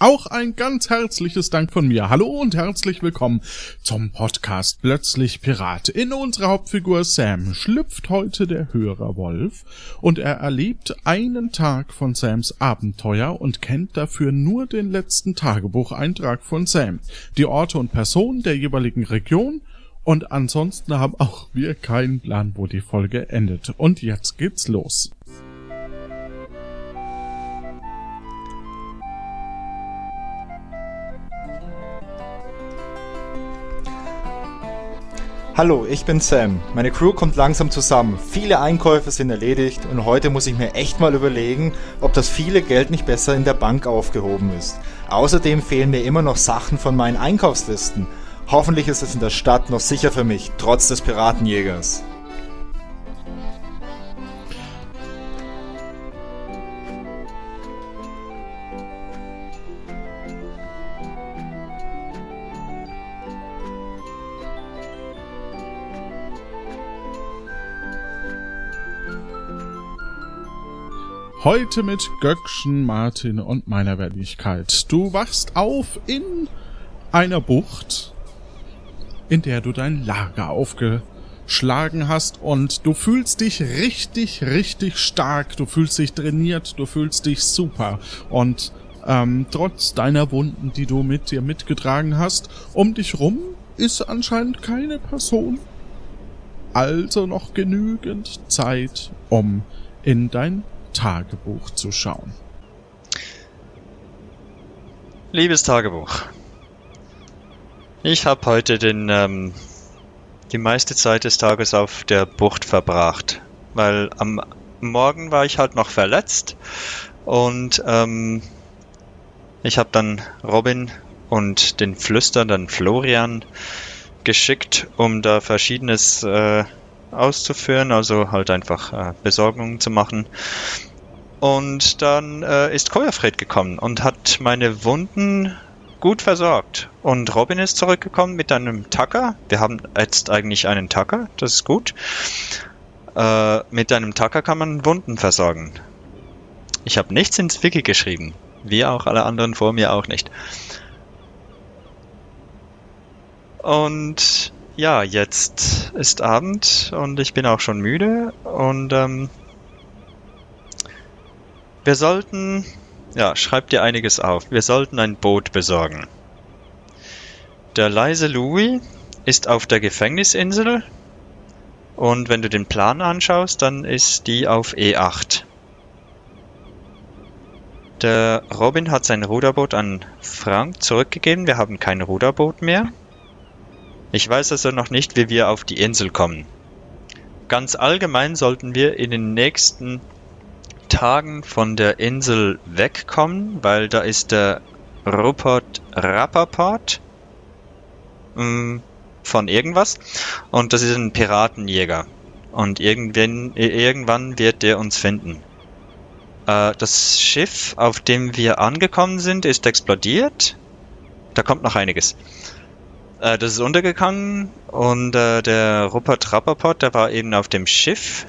Auch ein ganz herzliches Dank von mir. Hallo und herzlich willkommen zum Podcast Plötzlich Pirat. In unserer Hauptfigur Sam schlüpft heute der Hörer Wolf und er erlebt einen Tag von Sams Abenteuer und kennt dafür nur den letzten Tagebucheintrag von Sam, die Orte und Personen der jeweiligen Region und ansonsten haben auch wir keinen Plan, wo die Folge endet. Und jetzt geht's los. Hallo, ich bin Sam. Meine Crew kommt langsam zusammen. Viele Einkäufe sind erledigt und heute muss ich mir echt mal überlegen, ob das viele Geld nicht besser in der Bank aufgehoben ist. Außerdem fehlen mir immer noch Sachen von meinen Einkaufslisten. Hoffentlich ist es in der Stadt noch sicher für mich, trotz des Piratenjägers. Heute mit Göckchen, Martin und meiner Wertigkeit. Du wachst auf in einer Bucht, in der du dein Lager aufgeschlagen hast und du fühlst dich richtig, richtig stark. Du fühlst dich trainiert, du fühlst dich super und ähm, trotz deiner Wunden, die du mit dir mitgetragen hast, um dich rum ist anscheinend keine Person. Also noch genügend Zeit, um in dein Tagebuch zu schauen. Liebes Tagebuch, ich habe heute den, ähm, die meiste Zeit des Tages auf der Bucht verbracht, weil am Morgen war ich halt noch verletzt und ähm, ich habe dann Robin und den flüsternden Florian geschickt, um da verschiedenes äh, auszuführen, also halt einfach äh, Besorgungen zu machen. Und dann äh, ist Koyafred gekommen und hat meine Wunden gut versorgt. Und Robin ist zurückgekommen mit einem Tacker. Wir haben jetzt eigentlich einen Tacker, das ist gut. Äh, mit einem Tacker kann man Wunden versorgen. Ich habe nichts ins Wiki geschrieben. Wie auch alle anderen vor mir auch nicht. Und ja, jetzt ist Abend und ich bin auch schon müde und ähm, wir sollten, ja, schreib dir einiges auf. Wir sollten ein Boot besorgen. Der leise Louis ist auf der Gefängnisinsel und wenn du den Plan anschaust, dann ist die auf E8. Der Robin hat sein Ruderboot an Frank zurückgegeben. Wir haben kein Ruderboot mehr. Ich weiß also noch nicht, wie wir auf die Insel kommen. Ganz allgemein sollten wir in den nächsten Tagen von der Insel wegkommen, weil da ist der Rupert Rappaport ähm, von irgendwas und das ist ein Piratenjäger und irgendwann, irgendwann wird der uns finden. Äh, das Schiff, auf dem wir angekommen sind, ist explodiert. Da kommt noch einiges. Äh, das ist untergegangen und äh, der Rupert Rappaport, der war eben auf dem Schiff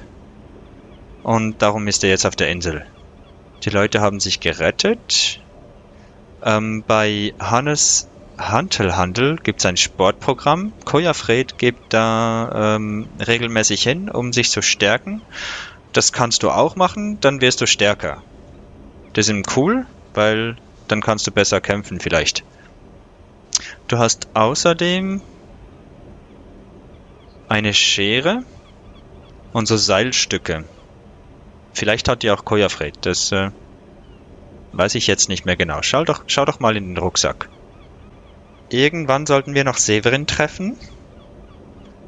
und darum ist er jetzt auf der Insel. Die Leute haben sich gerettet. Ähm, bei Hannes Hantelhandel gibt es ein Sportprogramm. Koja Fred gibt da ähm, regelmäßig hin, um sich zu stärken. Das kannst du auch machen, dann wirst du stärker. Das ist cool, weil dann kannst du besser kämpfen vielleicht. Du hast außerdem eine Schere und so Seilstücke. Vielleicht hat die auch Koyafred. Das äh, weiß ich jetzt nicht mehr genau. Schau doch, schau doch mal in den Rucksack. Irgendwann sollten wir noch Severin treffen.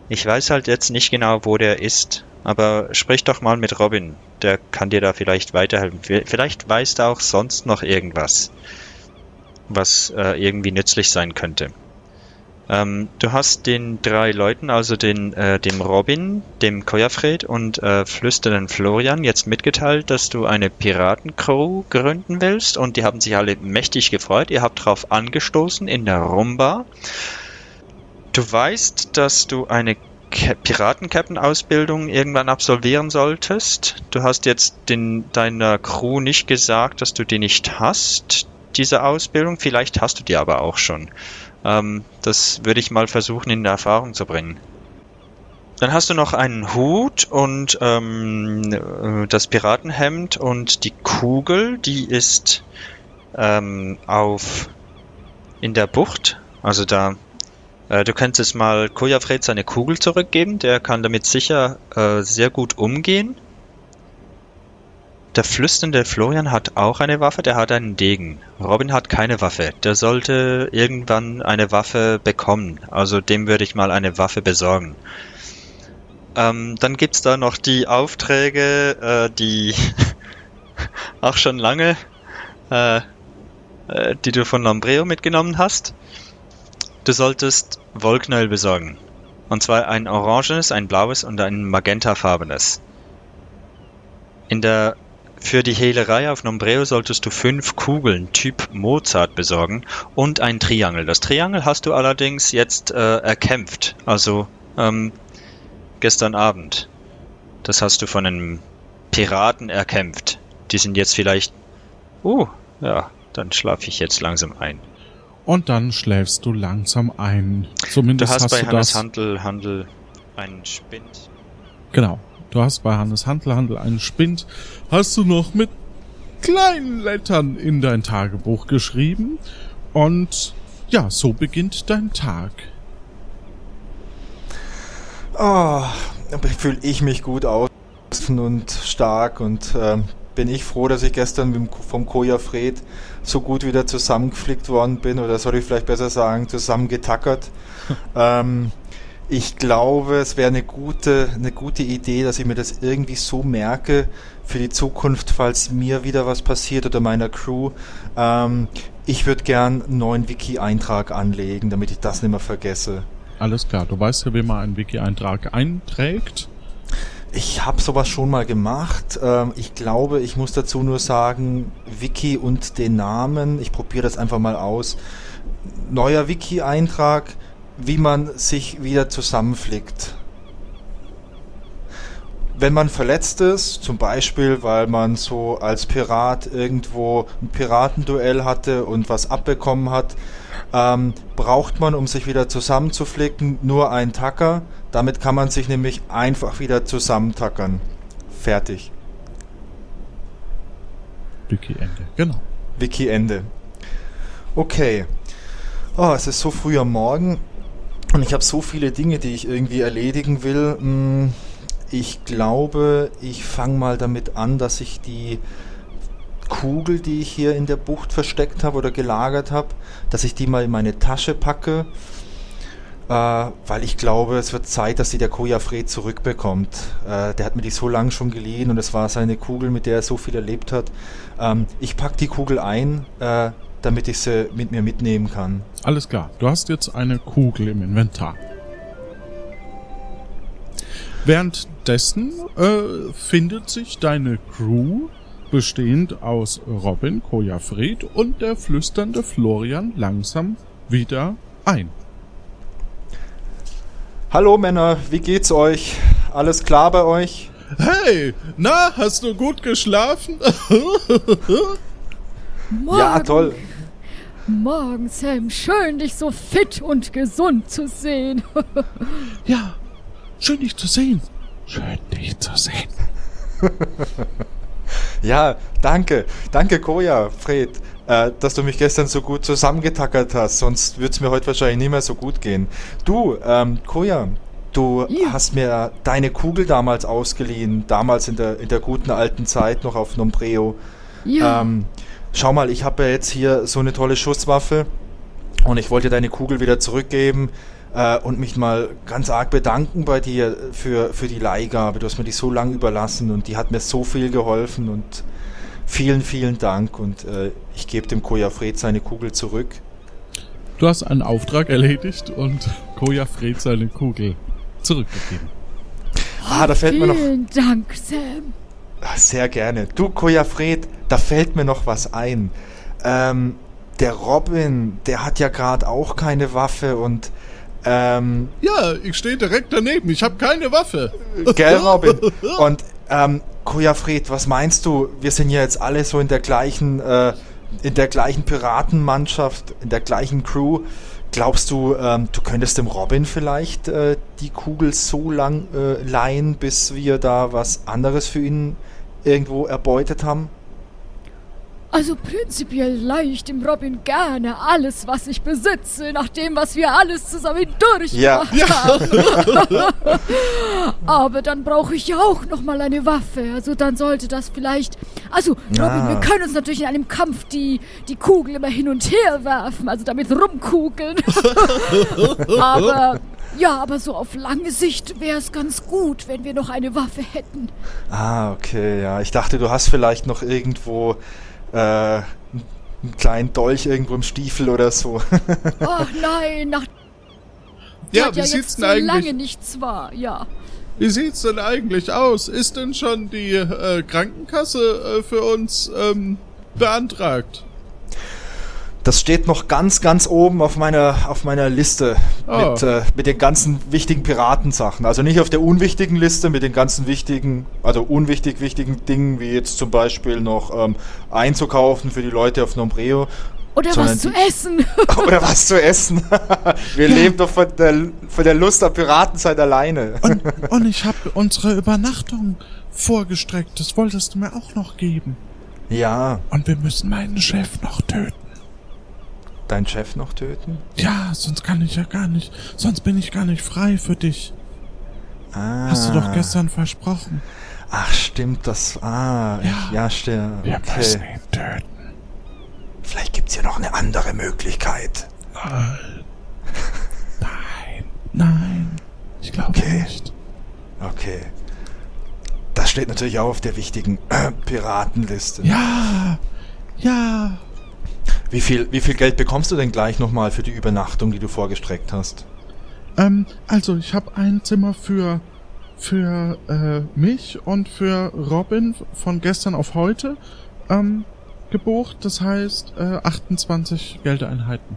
Ich weiß halt jetzt nicht genau, wo der ist. Aber sprich doch mal mit Robin. Der kann dir da vielleicht weiterhelfen. Vielleicht weiß er auch sonst noch irgendwas, was äh, irgendwie nützlich sein könnte. Ähm, du hast den drei Leuten, also den, äh, dem Robin, dem Koyafred und äh, flüsternden Florian jetzt mitgeteilt, dass du eine Piratencrew gründen willst und die haben sich alle mächtig gefreut. Ihr habt drauf angestoßen in der Rumba. Du weißt, dass du eine Piratenkapitän-Ausbildung irgendwann absolvieren solltest. Du hast jetzt den, deiner Crew nicht gesagt, dass du die nicht hast, diese Ausbildung. Vielleicht hast du die aber auch schon. Ähm, das würde ich mal versuchen in Erfahrung zu bringen. Dann hast du noch einen Hut und ähm, äh, das Piratenhemd und die Kugel, die ist ähm, auf in der Bucht. Also da, äh, du könntest mal Kojafred seine Kugel zurückgeben. Der kann damit sicher äh, sehr gut umgehen. Der flüsternde Florian hat auch eine Waffe, der hat einen Degen. Robin hat keine Waffe. Der sollte irgendwann eine Waffe bekommen. Also dem würde ich mal eine Waffe besorgen. Ähm, dann gibt's da noch die Aufträge, äh, die auch schon lange, äh, äh, die du von Lombreo mitgenommen hast. Du solltest Wollknäuel besorgen. Und zwar ein orangenes, ein blaues und ein magentafarbenes. In der für die Hehlerei auf Nombreo solltest du fünf Kugeln Typ Mozart besorgen und ein Triangel. Das Triangel hast du allerdings jetzt äh, erkämpft, also ähm, gestern Abend. Das hast du von einem Piraten erkämpft. Die sind jetzt vielleicht... Uh, ja, dann schlafe ich jetzt langsam ein. Und dann schläfst du langsam ein. Zumindest du hast, hast bei du Hannes das. Handel, Handel einen Spind. Genau. Du hast bei Hannes Handel Handel einen Spind. Hast du noch mit kleinen Lettern in dein Tagebuch geschrieben. Und ja, so beginnt dein Tag. Oh, fühle ich mich gut aus und stark und ähm, bin ich froh, dass ich gestern vom Koja Fred so gut wieder zusammengeflickt worden bin oder soll ich vielleicht besser sagen, zusammengetackert. ähm, ich glaube, es wäre eine gute, eine gute Idee, dass ich mir das irgendwie so merke für die Zukunft, falls mir wieder was passiert oder meiner Crew. Ähm, ich würde gern einen neuen Wiki-Eintrag anlegen, damit ich das nicht mehr vergesse. Alles klar, du weißt ja, wie man einen Wiki-Eintrag einträgt. Ich habe sowas schon mal gemacht. Ähm, ich glaube, ich muss dazu nur sagen, Wiki und den Namen. Ich probiere das einfach mal aus. Neuer Wiki-Eintrag, wie man sich wieder zusammenflickt. Wenn man verletzt ist, zum Beispiel, weil man so als Pirat irgendwo ein Piratenduell hatte und was abbekommen hat, ähm, braucht man, um sich wieder zusammenzuflicken, nur einen Tacker. Damit kann man sich nämlich einfach wieder zusammentackern. Fertig. Wiki-Ende, genau. Wiki-Ende. Okay. Oh, es ist so früh am Morgen und ich habe so viele Dinge, die ich irgendwie erledigen will. Hm, Ich glaube, ich fange mal damit an, dass ich die Kugel, die ich hier in der Bucht versteckt habe oder gelagert habe, dass ich die mal in meine Tasche packe, äh, weil ich glaube, es wird Zeit, dass sie der Koja Fred zurückbekommt. Äh, der hat mir die so lange schon geliehen und es war seine Kugel, mit der er so viel erlebt hat. Ähm, ich packe die Kugel ein, äh, damit ich sie mit mir mitnehmen kann. Alles klar, du hast jetzt eine Kugel im Inventar. Währenddessen äh, findet sich deine Crew, bestehend aus Robin, Kojafred und der flüsternde Florian, langsam wieder ein. Hallo Männer, wie geht's euch? Alles klar bei euch? Hey, na, hast du gut geschlafen? Ja, toll. Morgen, Sam. Schön, dich so fit und gesund zu sehen. ja, schön dich zu sehen. Schön dich zu sehen. Ja, danke. Danke, Koja, Fred, äh, dass du mich gestern so gut zusammengetackert hast. Sonst würde es mir heute wahrscheinlich nicht mehr so gut gehen. Du, ähm, Koja, du Ja. hast mir deine Kugel damals ausgeliehen. Damals in der, in der guten alten Zeit noch auf Nombreo. ja, Ähm, schau mal, ich habe ja jetzt hier so eine tolle Schusswaffe und ich wollte deine Kugel wieder zurückgeben äh, und mich mal ganz arg bedanken bei dir für, für die Leihgabe. Du hast mir die so lange überlassen und die hat mir so viel geholfen und vielen, vielen Dank und äh, ich gebe dem Koja Fred seine Kugel zurück. Du hast einen Auftrag erledigt und Koja Fred seine Kugel zurückgegeben. Ah, da fällt mir noch. Vielen Dank, Sam. Ah, Sehr gerne. Du, Koja Fred, da fällt mir noch was ein. Ähm, der Robin, der hat ja gerade auch keine Waffe und ähm, Ja, ich stehe direkt daneben. Ich habe keine Waffe. Gell, Robin? Und, ähm, Kojafred, was meinst du? Wir sind ja jetzt alle so in der gleichen, äh, in der gleichen Piratenmannschaft, in der gleichen Crew. Glaubst du, ähm, du könntest dem Robin vielleicht äh, die Kugel so lang äh, leihen, bis wir da was anderes für ihn irgendwo erbeutet haben? Also prinzipiell leihe ich dem Robin gerne alles, was ich besitze, nach dem, was wir alles zusammen Ja. durchgemacht haben. Aber dann brauche ich ja auch noch mal eine Waffe. Also dann sollte das vielleicht... Also, Robin, Ah. wir können uns natürlich in einem Kampf die, die Kugel immer hin und her werfen, also damit rumkugeln. aber... Ja, aber so auf lange Sicht wäre es ganz gut, wenn wir noch eine Waffe hätten. Ah, okay, ja. Ich dachte, du hast vielleicht noch irgendwo äh, einen kleinen Dolch irgendwo im Stiefel oder so. Ach nein, nach Ja, hat wie ja sieht's jetzt denn so lange eigentlich? nichts war, ja. Wie sieht's denn eigentlich aus? Ist denn schon die äh, Krankenkasse äh, für uns ähm, beantragt? Das steht noch ganz, ganz oben auf meiner, auf meiner Liste Ah. mit, äh, mit den ganzen wichtigen Piratensachen. Also nicht auf der unwichtigen Liste mit den ganzen wichtigen, also unwichtig wichtigen Dingen, wie jetzt zum Beispiel noch ähm, einzukaufen für die Leute auf Nombreo Oder was zu essen. oder was zu essen. Wir leben doch von der, von der Lust am Piratenzeit alleine. Und, und ich habe unsere Übernachtung vorgestreckt. Das wolltest du mir auch noch geben. Ja, Und wir müssen meinen Chef noch töten. Deinen Chef noch töten? Ja, sonst kann ich ja gar nicht. Sonst bin ich gar nicht frei für dich. Ah. Hast du doch gestern versprochen. Ach, stimmt das. Ah, Ja. ja, stimmt. Wir müssen Okay. ihn töten. Vielleicht gibt's hier noch eine andere Möglichkeit. Nein. Nein. Ich glaube Okay. nicht. Okay. Das steht natürlich auch auf der wichtigen äh, Piratenliste. Ja. Ja. Wie viel, wie viel Geld bekommst du denn gleich nochmal für die Übernachtung, die du vorgestreckt hast? Ähm, also ich habe ein Zimmer für für äh, mich und für Robin von gestern auf heute ähm, gebucht. Das heißt äh, 28 Geldeinheiten.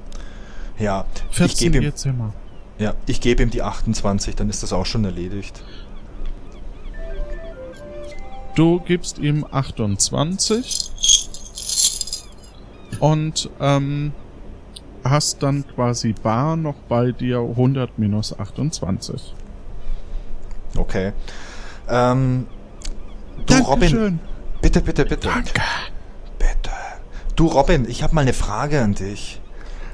Ja, ich 14 gebe ihm, Zimmer. ja, ich gebe ihm die 28, dann ist das auch schon erledigt. Du gibst ihm 28 und ähm, hast dann quasi bar noch bei dir 100 minus 28. Okay. Ähm, du Robin, Dankeschön. bitte, bitte, bitte. Danke. Bitte. Du Robin, ich habe mal eine Frage an dich.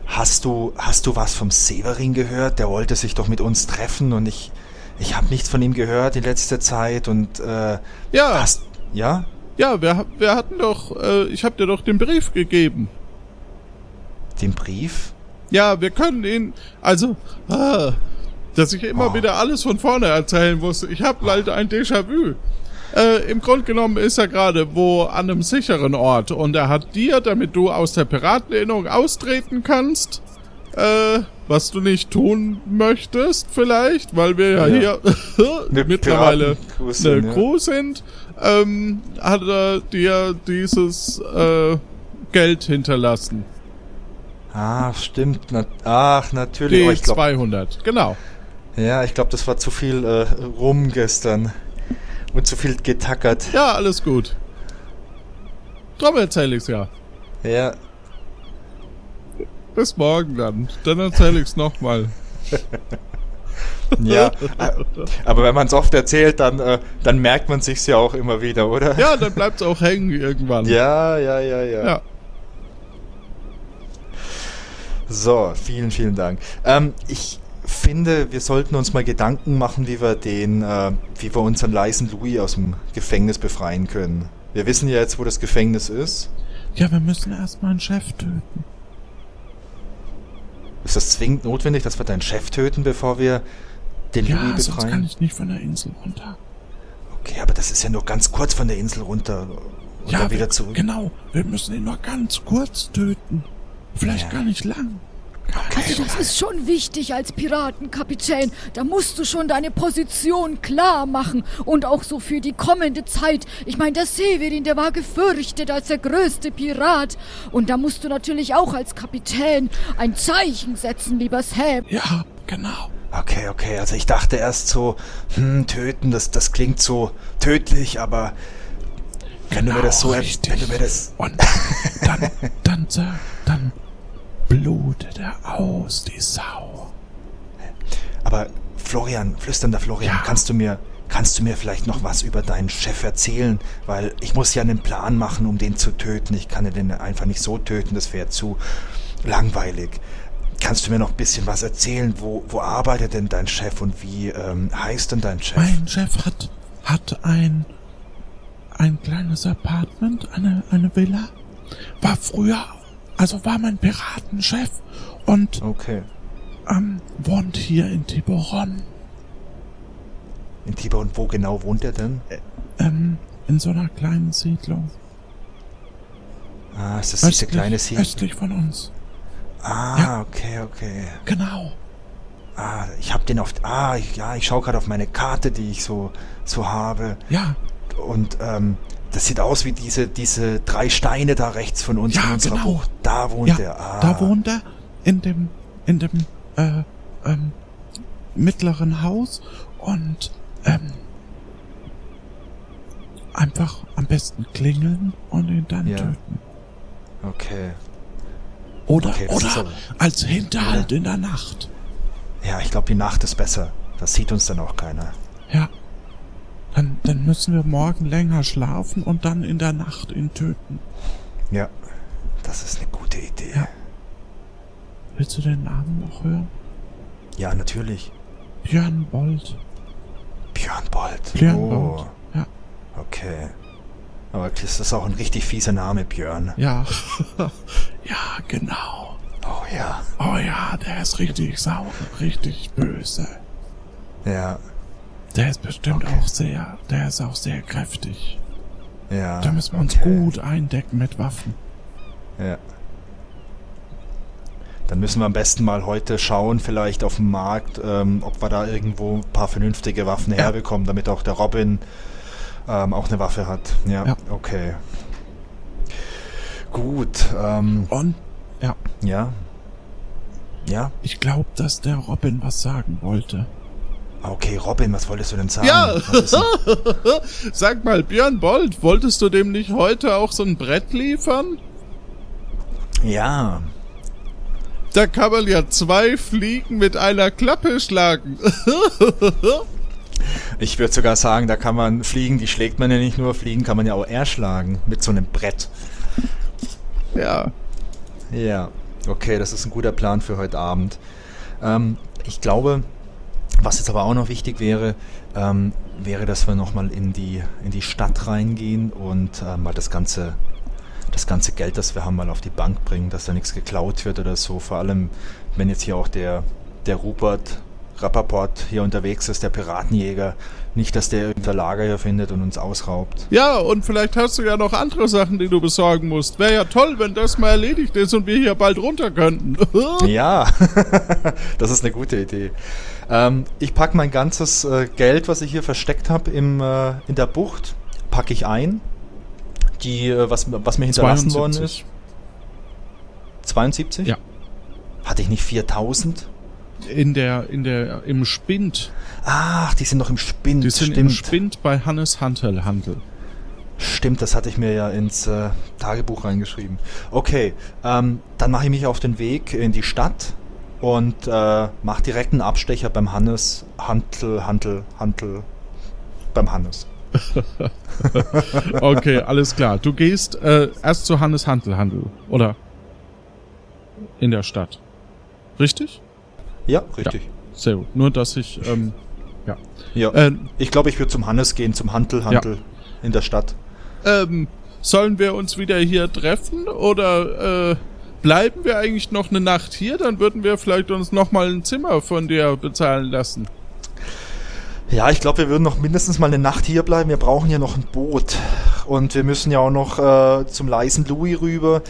Hast du, hast du was vom Severin gehört? Der wollte sich doch mit uns treffen und ich, ich habe nichts von ihm gehört in letzter Zeit und äh, Ja, hast, ja? Ja, wir, wir hatten doch, äh, ich hab dir doch den Brief gegeben. Den Brief? Ja, wir können ihn, also, ah, dass ich immer Oh. wieder alles von vorne erzählen muss. Ich habe leider ein Déjà-vu. Äh, Im Grunde genommen ist er gerade wo an einem sicheren Ort und er hat dir, damit du aus der Piratenerinnerung austreten kannst, äh, was du nicht tun möchtest vielleicht, weil wir ja, Ja. hier mittlerweile eine sind, ja. Ähm, hat er dir dieses äh, Geld hinterlassen. Ah, stimmt. Na, ach, natürlich. Die Oh, ich glaub, 200, genau. ja, ich glaube, das war zu viel äh, rum gestern. Und zu viel getackert. Ja, alles gut. Drum erzähl ich's ja. Ja, Bis morgen dann. Dann erzähl ich's nochmal. ja. Äh, Aber wenn man es oft erzählt, dann, äh, dann merkt man sich's ja auch immer wieder, oder? Ja, dann bleibt's auch hängen irgendwann. Ja, ja, ja, ja. Ja. So, vielen, vielen Dank. Ähm, ich finde, wir sollten uns mal Gedanken machen, wie wir den, äh, wie wir unseren leisen Louis aus dem Gefängnis befreien können. Wir wissen ja jetzt, wo das Gefängnis ist. Ja, wir müssen erstmal einen Chef töten. Ist das zwingend notwendig, dass wir deinen Chef töten, bevor wir den Ja, Louis sonst kann befreien? ich nicht von der Insel runter. Okay, aber das ist ja nur ganz kurz von der Insel runter und ja, dann wieder zurück. genau. Wir müssen ihn nur ganz kurz töten. Vielleicht Ja. gar nicht lang. Also das ist schon wichtig als Piratenkapitän. Da musst du schon deine Position klar machen. Und auch so für die kommende Zeit. Ich meine, der Severin, der war gefürchtet als der größte Pirat. Und da musst du natürlich auch als Kapitän ein Zeichen setzen, lieber Sam. Ja, genau. Okay, okay, also ich dachte erst so, hm, töten, das, das klingt so tödlich, aber wenn du mir das so, Genau, richtig. wenn du mir das, Und dann, dann, sag- dann blutet er aus, die Sau. aber Florian, flüsternder Florian, Ja. kannst du mir, kannst du mir vielleicht noch was über deinen Chef erzählen? Weil ich muss ja einen Plan machen, um den zu töten. Ich kann den einfach nicht so töten, das wäre zu langweilig. Kannst du mir noch ein bisschen was erzählen? Wo, wo arbeitet denn dein Chef und wie ähm, heißt denn dein Chef? Mein Chef hat, hat ein, ein kleines Apartment, eine, eine Villa. War früher, also war mein Piratenchef und Okay. ähm, wohnt hier in Tiburon. In Tiber und wo genau wohnt er denn? Ähm, in so einer kleinen Siedlung. Ah, ist das diese kleine Siedlung? östlich von uns. Ah, Ja. okay, okay. Genau. Ah, ich hab den auf. Ah, ja, ich schaue gerade auf meine Karte, die ich so so habe. Ja, Und ähm, das sieht aus wie diese diese drei Steine da rechts von uns Ja, genau. Bucht. Da wohnt ja, er. Ah, da wohnt er in dem, in dem, äh, ähm, mittleren Haus und, ähm, einfach am besten klingeln und ihn dann Ja. töten. Okay. Oder, Okay, oder aber- als Hinterhalt in der Nacht. Ja, ich glaube, die Nacht ist besser. Das sieht uns dann auch keiner. Ja. Dann, dann müssen wir morgen länger schlafen und dann in der Nacht ihn töten. Ja, das ist eine gute Idee. Ja. Willst du den Namen noch hören? Ja, natürlich. Björn Bold. Björn Bold. Björn oh, Bold. Ja. okay. Aber das ist auch ein richtig fieser Name, Björn. Ja. ja, genau. Oh ja. Oh ja, der ist richtig sauer, richtig böse. Ja, Der ist bestimmt Okay. auch sehr, der ist auch sehr kräftig. ja. Da müssen wir uns okay. gut eindecken mit Waffen. Ja. Dann müssen wir am besten mal heute schauen, vielleicht auf dem Markt, ähm, ob wir da irgendwo ein paar vernünftige Waffen Ja. herbekommen, damit auch der Robin ähm, auch eine Waffe hat. Ja, Ja. okay. Gut, ähm, Und ja, ja. Ja, ich glaube, dass der Robin was sagen wollte. Okay, Robin, was wolltest du denn sagen? Ja. Sag mal, Björn Bold, wolltest du dem nicht heute auch so ein Brett liefern? ja, Da kann man ja zwei Fliegen mit einer Klappe schlagen. ich würde sogar sagen, da kann man fliegen, die schlägt man ja nicht nur, fliegen kann man ja auch erschlagen mit so einem Brett. ja. Ja, okay, das ist ein guter Plan für heute Abend. Ähm, ich glaube, was jetzt aber auch noch wichtig wäre, ähm, wäre, dass wir nochmal in die, in die Stadt reingehen und äh, mal das ganze, das ganze Geld, das wir haben, mal auf die Bank bringen, dass da nichts geklaut wird oder so. Vor allem, wenn jetzt hier auch der, der Rupert Rappaport hier unterwegs ist, der Piratenjäger. Nicht, dass der irgendein Lager hier findet und uns ausraubt. Ja, und vielleicht hast du ja noch andere Sachen, die du besorgen musst. Wäre ja toll, wenn das mal erledigt ist und wir hier bald runter könnten. Ja, das ist eine gute Idee. Ähm, ich packe mein ganzes äh, Geld, was ich hier versteckt habe äh, in der Bucht, packe ich ein. Die, äh, was, was mir hinterlassen worden ist. 72? Ja. Hatte ich nicht 4000? In der, in der, im Spind. Ach, die sind noch im Spind. Die sind Stimmt. im Spind bei Hannes Hantel Handel. Stimmt, das hatte ich mir ja ins äh, Tagebuch reingeschrieben. Okay, ähm, dann mache ich mich auf den Weg in die Stadt und äh, mache direkt einen Abstecher beim Hannes. Hantel, Hantel, Hantel. Beim Hannes. Okay, alles klar. Du gehst äh, erst zu Hannes Hantel Handel, oder? In der Stadt. Richtig? Ja, richtig. Sehr gut. Nur, dass ich, ähm, ja. Ja. Äh, ich glaube, ich würde zum Hannes gehen, zum Hantel, Hantel in der Stadt. ähm, sollen wir uns wieder hier treffen oder äh, bleiben wir eigentlich noch eine Nacht hier? Dann würden wir vielleicht uns noch mal ein Zimmer von dir bezahlen lassen. Ja, ich glaube, wir würden noch mindestens mal eine Nacht hier bleiben. Wir brauchen ja noch ein Boot. Und wir müssen ja auch noch äh, zum leisen Louis rüber.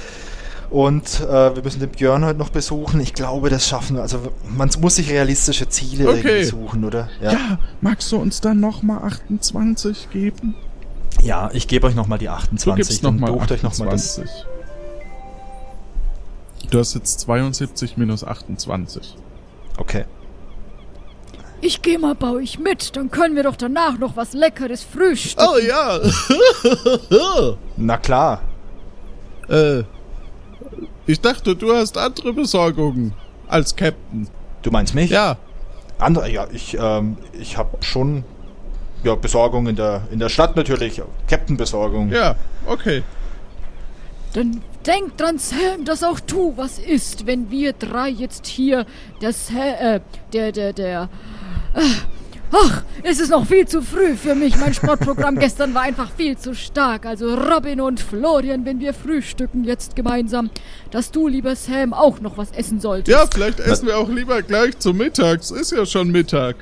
Und äh, wir müssen den Björn heute noch besuchen. Ich glaube, das schaffen wir. Also man muss sich realistische Ziele Okay. irgendwie suchen, oder? Ja. magst du uns dann nochmal 28 geben? Ja, ich gebe euch nochmal die Du 28. gibst dann nochmal bucht euch noch mal das. 28. Du hast jetzt 72 minus 28. Okay. Ich geh mal bei euch mit, dann können wir doch danach noch was Leckeres frühstücken. Oh ja. Na klar. äh, ich dachte, du hast andere Besorgungen als Captain. Du meinst mich? Ja, Andere, ja, ich, ähm, ich habe schon ja, Besorgung in der, in der Stadt natürlich. Captain-Besorgung. ja, okay. Dann denk dran, Sam, dass auch du was isst, wenn wir drei jetzt hier der Sam, äh, der, der, der, äh, ach, es ist noch viel zu früh für mich. Mein Sportprogramm gestern war einfach viel zu stark. Also Robin und Florian, wenn wir frühstücken jetzt gemeinsam, dass du, lieber Sam, auch noch was essen solltest. Ja, vielleicht essen wir auch lieber gleich zum Mittag. Es ist ja schon Mittag.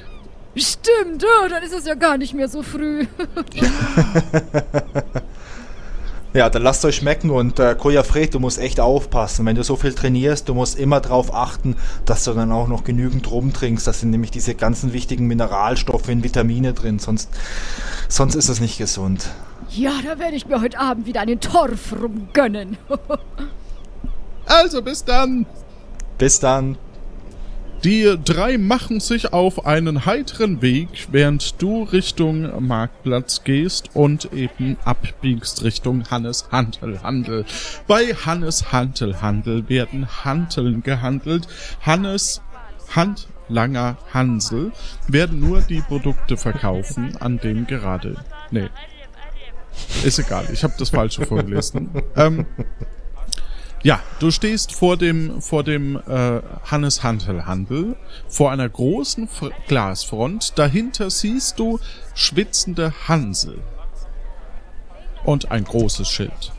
Stimmt, oh, dann ist es ja gar nicht mehr so früh. Ja, dann lasst euch schmecken und äh, Koja Fred, du musst echt aufpassen. Wenn du so viel trainierst, du musst immer darauf achten, dass du dann auch noch genügend rumtrinkst. Das sind nämlich diese ganzen wichtigen Mineralstoffe und Vitamine drin, sonst, sonst ist es nicht gesund. Ja, da werde ich mir heute Abend wieder einen Torf rumgönnen. Also bis dann. Bis dann. Die drei machen sich auf einen heiteren Weg, während du Richtung Marktplatz gehst und eben abbiegst Richtung Hannes Hantel Handel. Bei Hannes Hantel Handel werden Hanteln gehandelt. Hannes Handlanger Hansel werden nur die Produkte verkaufen, an dem gerade. Nee. Ist egal, ich habe das falsche vorgelesen. ähm, ja, du stehst vor dem vor dem äh, Hannes Handel Handel vor einer großen F Glasfront. Dahinter siehst du schwitzende Hansel und ein großes Schild.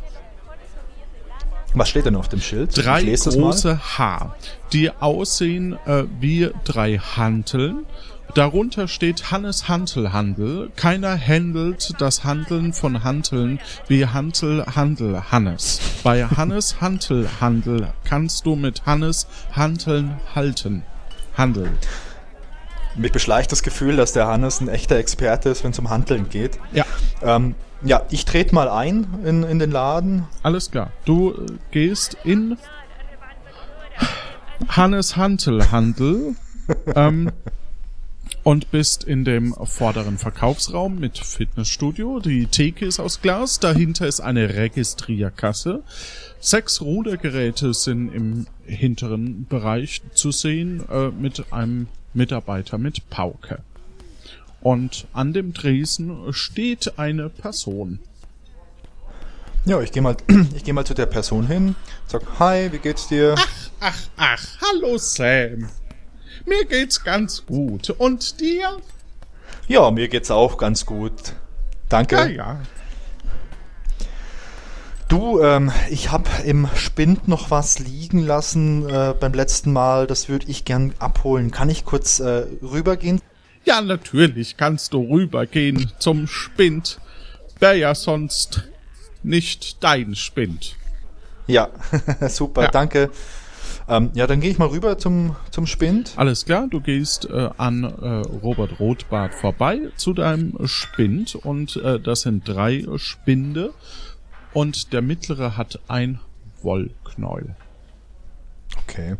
Was steht denn auf dem Schild? Drei große H, die aussehen äh, wie drei Hanteln. Darunter steht Hannes Hantelhandel. Keiner handelt das Handeln von Hanteln wie Hantel Handel Hannes. Bei Hannes Hantelhandel kannst du mit Hannes Hanteln halten. Handeln. Mich beschleicht das Gefühl, dass der Hannes ein echter Experte ist, wenn es um Handeln geht. Ja, Ähm, ja, ich trete mal ein in, in den Laden. alles klar. Du äh, gehst in Hannes Hantelhandel ähm, und bist in dem vorderen Verkaufsraum mit Fitnessstudio. Die Theke ist aus Glas, dahinter ist eine Registrierkasse. Sechs Rudergeräte sind im hinteren Bereich zu sehen äh, mit einem Mitarbeiter mit Pauke. Und an dem Tresen steht eine Person. Ja, ich gehe mal, ich gehe mal zu der Person hin, sag, hi, wie geht's dir? Ach, ach, hallo Sam. Mir geht's ganz gut. Und dir? Ja, mir geht's auch ganz gut. Danke. Ja, ja. Du, ähm, ich habe im Spind noch was liegen lassen äh, beim letzten Mal. Das würde ich gern abholen. Kann ich kurz äh, rübergehen? Ja, natürlich kannst du rübergehen zum Spind. Wär ja sonst nicht dein Spind. Ja, super, Ja. danke. Ähm, ja, dann gehe ich mal rüber zum, zum Spind. Alles klar, du gehst äh, an äh, Robert Rothbart vorbei zu deinem Spind und äh, das sind drei Spinde und der mittlere hat ein Wollknäuel. Okay.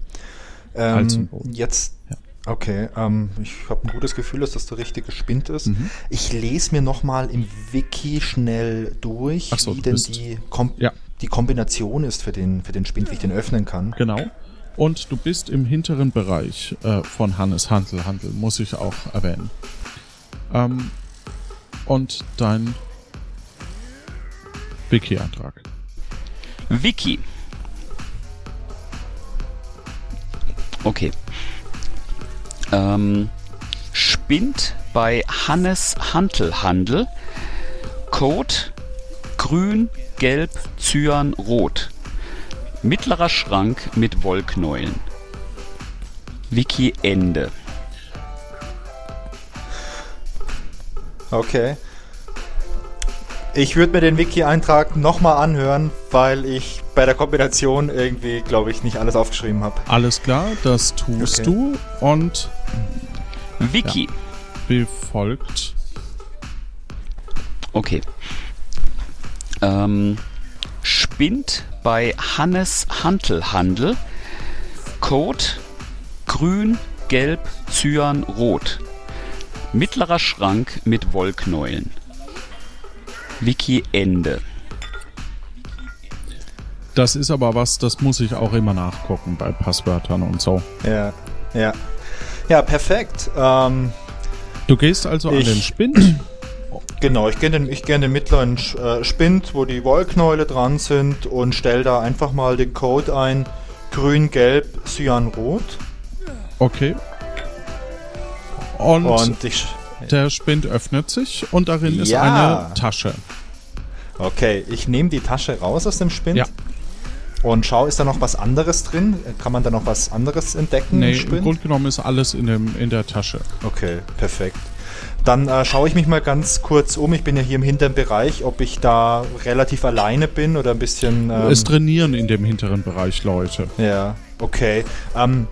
Ähm, jetzt. Ja. Okay, ähm, ich habe ein gutes Gefühl, dass das der richtige Spind ist. Mhm. Ich lese mir nochmal im Wiki schnell durch, so, wie denn die, Kom Ja. die Kombination ist für den, für den Spind, wie ich den öffnen kann. Genau. Und du bist im hinteren Bereich äh, von Hannes Handel Handel, muss ich auch erwähnen. Ähm, und dein Wiki-Antrag. Wiki. Okay. Ähm, Spind bei Hannes Hantelhandel. Code grün, gelb, cyan, rot. Mittlerer Schrank mit Wollknäueln. Wiki Ende. Okay. Ich würde mir den Wiki-Eintrag nochmal anhören, weil ich bei der Kombination irgendwie, glaube ich, nicht alles aufgeschrieben habe. Alles klar, das tust Okay. du und Wiki. befolgt. Okay. Ähm, Spind bei Hannes Hantelhandel. Code grün, gelb, cyan, rot. Mittlerer Schrank mit Wollknäueln. Wiki Ende. Das ist aber was, das muss ich auch immer nachgucken bei Passwörtern und so. Ja, ja. Ja, perfekt. Ähm, Du gehst also an den Spind. Genau, ich gehe den, ich geh in den mittleren äh, Spind, wo die Wollknäule dran sind und stelle da einfach mal den Code ein. Grün, Gelb, Cyan, Rot. Okay. Und, Und ich... der Spind öffnet sich und darin ist Ja. eine Tasche. Okay, ich nehme die Tasche raus aus dem Spind. Ja. Und schau, ist da noch was anderes drin? Kann man da noch was anderes entdecken Nee, im im? Grunde genommen ist alles in, dem, in der Tasche. Okay, perfekt. Dann äh, schaue ich mich mal ganz kurz um. Ich bin ja hier im hinteren Bereich, ob ich da relativ alleine bin oder ein bisschen. Ähm, es trainieren in dem hinteren Bereich Leute. ja, okay. Ähm,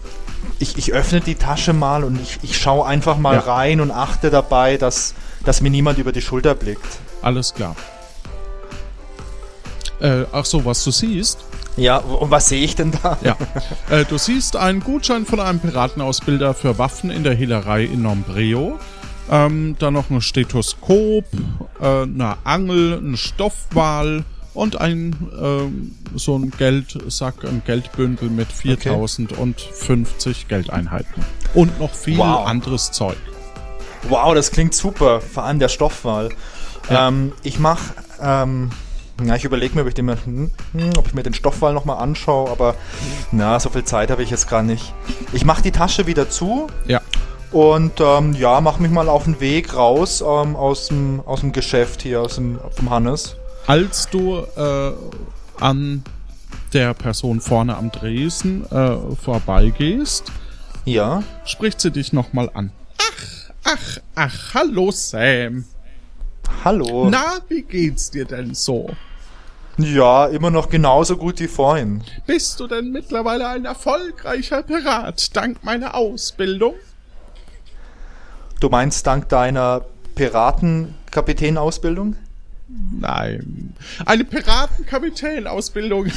ich, ich öffne die Tasche mal und ich, ich schaue einfach mal Ja. rein und achte dabei, dass, dass mir niemand über die Schulter blickt. Alles klar. Äh, ach so, was du siehst. Ja, und was sehe ich denn da? Ja. äh, du siehst einen Gutschein von einem Piratenausbilder für Waffen in der Hehlerei in Nombreo. Ähm, dann noch ein Stethoskop, äh, eine Angel, ein Stoffwal und ein ähm, so ein Geldsack, ein Geldbündel mit 4050 Geldeinheiten. Und noch viel Wow. anderes Zeug. Wow, das klingt super. Vor allem der Stoffwal. Ja. Ähm, ich mach, ähm, ja, ich überlege mir, ob ich, den, hm, hm, ob ich mir den Stoffwal nochmal anschaue, aber na, so viel Zeit habe ich jetzt gar nicht. Ich mache die Tasche wieder zu Ja. Und ähm, ja, mache mich mal auf den Weg raus ähm, aus, dem, aus dem Geschäft hier, aus dem, vom Hannes. Als du äh, an der Person vorne am Dresen äh, vorbeigehst, Ja, spricht sie dich nochmal an. Ach, ach, ach, hallo Sam. hallo. Na, wie geht's dir denn so? Ja, immer noch genauso gut wie vorhin. Bist du denn mittlerweile ein erfolgreicher Pirat, dank meiner Ausbildung? Du meinst dank deiner Piratenkapitän-Ausbildung? Nein. Eine Piratenkapitän-Ausbildung.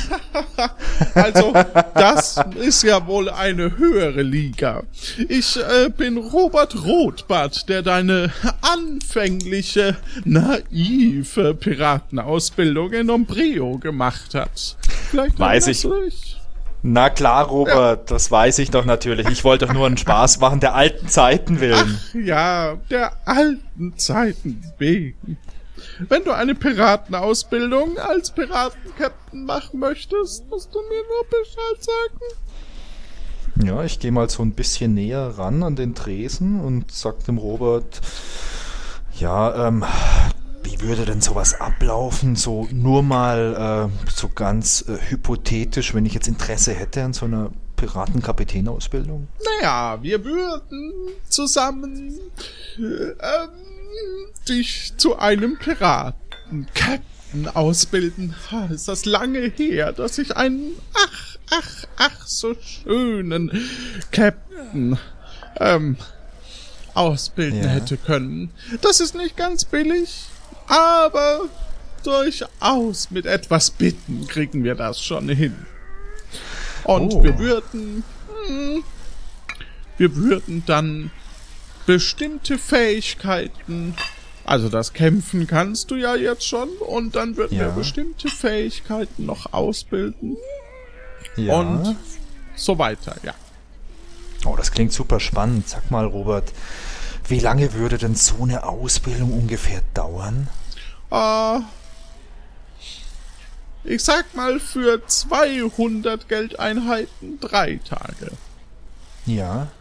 also, das ist ja wohl eine höhere Liga. Ich äh, bin Robert Rotbart, der deine anfängliche, naive Piratenausbildung in Ombreo gemacht hat. Vielleicht Weiß ich. du dich? Na klar, Robert, das weiß ich doch natürlich. Ich wollte doch nur einen Spaß machen, der alten Zeiten willen. Ja, der alten Zeiten wegen. Wenn du eine Piratenausbildung als Piratenkapitän machen möchtest, musst du mir nur Bescheid sagen. Ja, ich gehe mal so ein bisschen näher ran an den Tresen und sag dem Robert, ja, ähm, wie würde denn sowas ablaufen? So nur mal äh, so ganz äh, hypothetisch, wenn ich jetzt Interesse hätte an so einer Piratenkapitänausbildung? Naja, wir würden zusammen ähm, dich zu einem Piratenkapitän ausbilden. Ist das lange her, dass ich einen ach, ach, ach so schönen Captain ähm, ausbilden Ja. hätte können. Das ist nicht ganz billig, aber durchaus mit etwas Bitten kriegen wir das schon hin. Und Oh. wir würden hm, wir würden dann bestimmte Fähigkeiten, also das Kämpfen kannst du ja jetzt schon, und dann würden wir Ja. bestimmte Fähigkeiten noch ausbilden Ja. und so weiter, ja. Oh, das klingt super spannend. Sag mal, Robert, wie lange würde denn so eine Ausbildung ungefähr dauern? Äh, ich sag mal für 200 Geldeinheiten drei Tage. Ja.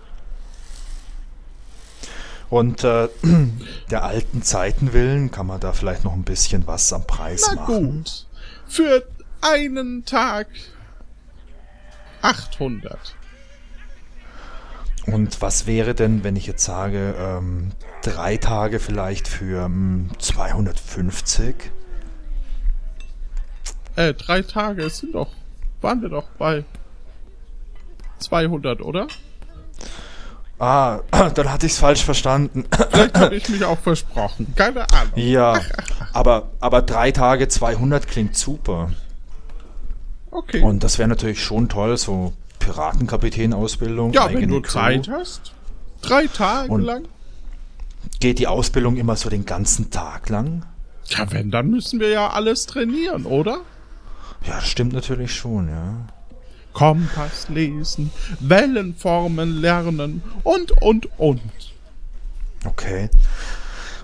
Und äh, der alten Zeiten willen kann man da vielleicht noch ein bisschen was am Preis Na machen. gut, für einen Tag 800. Und was wäre denn, wenn ich jetzt sage, ähm, drei Tage vielleicht für ähm, 250? äh, drei Tage, es sind doch, waren wir doch bei 200, oder? Ah, dann hatte ich es falsch verstanden. Vielleicht habe ich mich auch versprochen. Keine Ahnung. Ja, aber, aber drei Tage 200 klingt super. Okay. Und das wäre natürlich schon toll, so Piratenkapitän-Ausbildung. ja, wenn du Crew. Zeit hast. Drei Tage Und- lang. Geht die Ausbildung immer so den ganzen Tag lang? Ja, wenn, dann müssen wir ja alles trainieren, oder? Ja, das stimmt natürlich schon, ja. Kompass lesen, Wellenformen lernen und, und, und. Okay.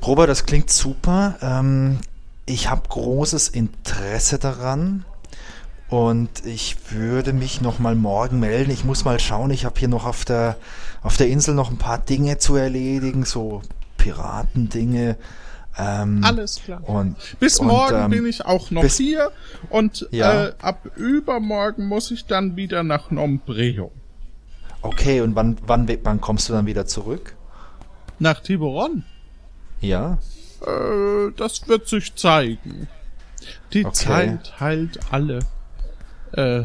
Robert, das klingt super. Ähm, ich habe großes Interesse daran. Und ich würde mich noch mal morgen melden. Ich muss mal schauen. Ich habe hier noch auf der, auf der Insel noch ein paar Dinge zu erledigen, so Piratendinge. Ähm, Alles klar. Und, Bis und, morgen ähm, bin ich auch noch bis- hier und Ja. äh, ab übermorgen muss ich dann wieder nach Nombreo. Okay, und wann, wann, wann kommst du dann wieder zurück? Nach Tiburon? Ja. Äh, das wird sich zeigen. Die Okay. Zeit heilt alle äh,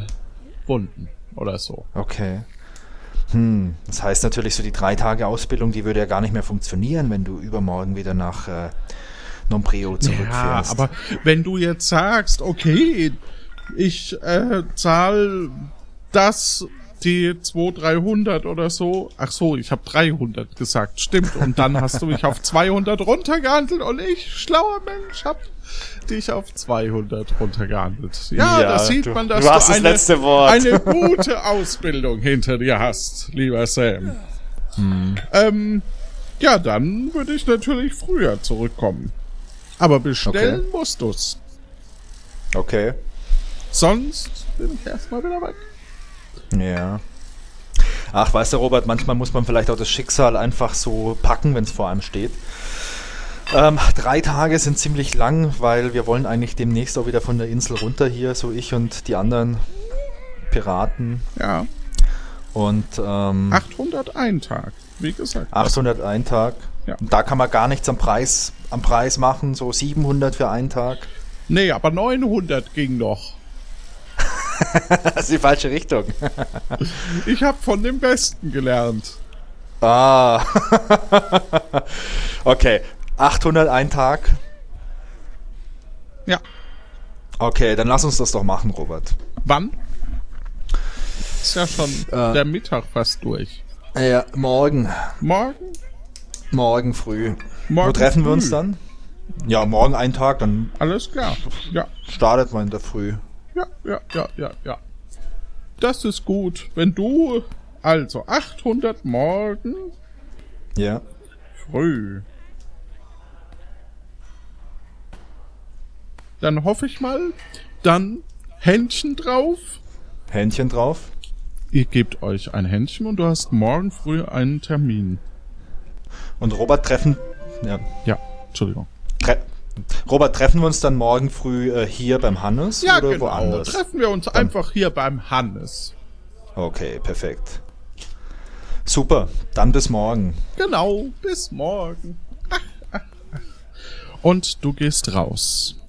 Wunden oder so. Okay. Hm, das heißt natürlich, so die drei Tage Ausbildung, die würde ja gar nicht mehr funktionieren, wenn du übermorgen wieder nach äh, Nombreo Ja, zurückfährst. aber wenn du jetzt sagst, okay, ich äh, zahl das, die 200, 300 oder so. Ach so, ich habe 300 gesagt, stimmt. Und dann hast du mich auf 200 runtergehandelt und ich, schlauer Mensch, hab dich auf 200 runtergehandelt. Ja, Ja, da sieht du- man, dass du das eine, letzte Wort. eine gute Ausbildung hinter dir hast, lieber Sam. Hm. Ähm, ja, dann würde ich natürlich früher zurückkommen. Aber bestellen musst du's. okay. Sonst bin ich erstmal wieder weg. Ja. Ach, weißt du, Robert, manchmal muss man vielleicht auch das Schicksal einfach so packen, wenn es vor einem steht. Ähm, drei Tage sind ziemlich lang, weil wir wollen eigentlich demnächst auch wieder von der Insel runter hier, so ich und die anderen Piraten. Ja, Und ähm, 801 Tag, wie gesagt. 801 Tag. Ja. Und da kann man gar nichts am Preis, am Preis machen, so 700 für einen Tag. Nee, aber 900 ging noch. Das ist die falsche Richtung. Ich habe von dem Besten gelernt. Ah. okay, 801 Tag. Ja. Okay, dann lass uns das doch machen, Robert. Wann? Ist ja schon Äh. der Mittag fast durch. Ja, morgen. Morgen? Morgen früh. Morgen Wo treffen wir früh. uns dann? Ja, morgen einen Tag, dann Alles klar. Ja, startet man in der Früh. ja, ja, ja, ja, ja. Das ist gut. Wenn du also 800 morgen Ja. früh. Dann hoffe ich mal, dann Händchen drauf. Händchen drauf. Ihr gebt euch ein Händchen und du hast morgen früh einen Termin. Und Robert treffen. Ja. Ja, Entschuldigung. Tre Robert, treffen wir uns dann morgen früh äh, hier beim Hannes Ja, oder genau. woanders? Treffen wir uns einfach hier beim Hannes. Okay, perfekt. Super, dann bis morgen. Genau, bis morgen. Und du gehst raus.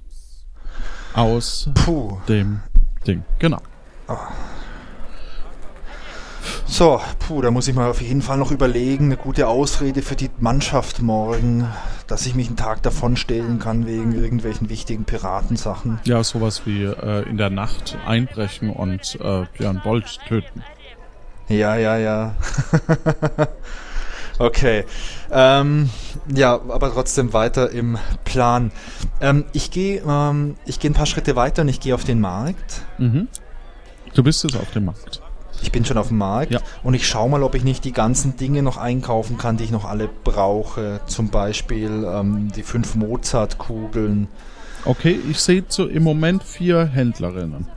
Aus Puh. dem Ding. Genau. So, puh, da muss ich mal auf jeden Fall noch überlegen, eine gute Ausrede für die Mannschaft morgen, dass ich mich einen Tag davon stehlen kann wegen irgendwelchen wichtigen Piratensachen. Ja, sowas wie äh, in der Nacht einbrechen und äh, Björn Bolt töten. Ja, ja, ja. okay. Ähm, ja, aber trotzdem weiter im Plan. Ähm, ich gehe ähm, ich gehe ein paar Schritte weiter und ich gehe auf den Markt. Mhm. Du bist jetzt auf dem Markt. Ich bin schon auf dem Markt Ja. und ich schaue mal, ob ich nicht die ganzen Dinge noch einkaufen kann, die ich noch alle brauche. Zum Beispiel ähm, die fünf Mozart-Kugeln. Okay, ich sehe zu im Moment vier Händlerinnen.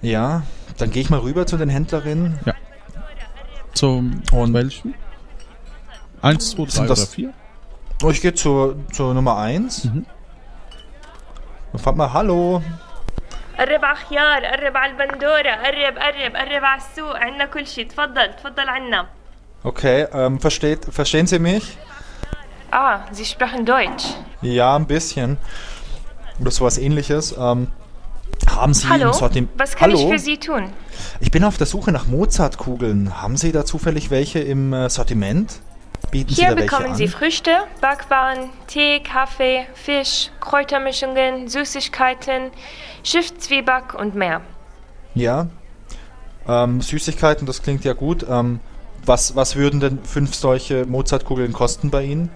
Ja, dann gehe ich mal rüber zu den Händlerinnen. Zum Und- welchen? Eins, zwei, drei Sind oder das- vier? Oh, ich gehe zur, zur Nummer 1. Mhm. Und frag mal, hallo. قرب على خيار قرب على البندورة قرب قرب قرب على السوق عنا كل شي تفضل تفضل عنا Okay, ähm, versteht, verstehen Sie mich? Ah, Sie sprechen Deutsch Ja, ein bisschen. Oder sowas ähnliches. Ähm, haben Sie Hallo, im Sortiment... was kann Hallo? ich für Sie tun? Ich bin auf der Suche nach Mozartkugeln. Haben Sie da zufällig welche im äh, Sortiment? Bieten Sie Hier welche bekommen an? Sie Früchte, Backwaren, Tee, Kaffee, Fisch, Kräutermischungen, Süßigkeiten, Schiffzwieback und mehr. Ja. Ähm, Süßigkeiten, das klingt ja gut. Ähm, was, was würden denn fünf solche Mozartkugeln kosten bei Ihnen?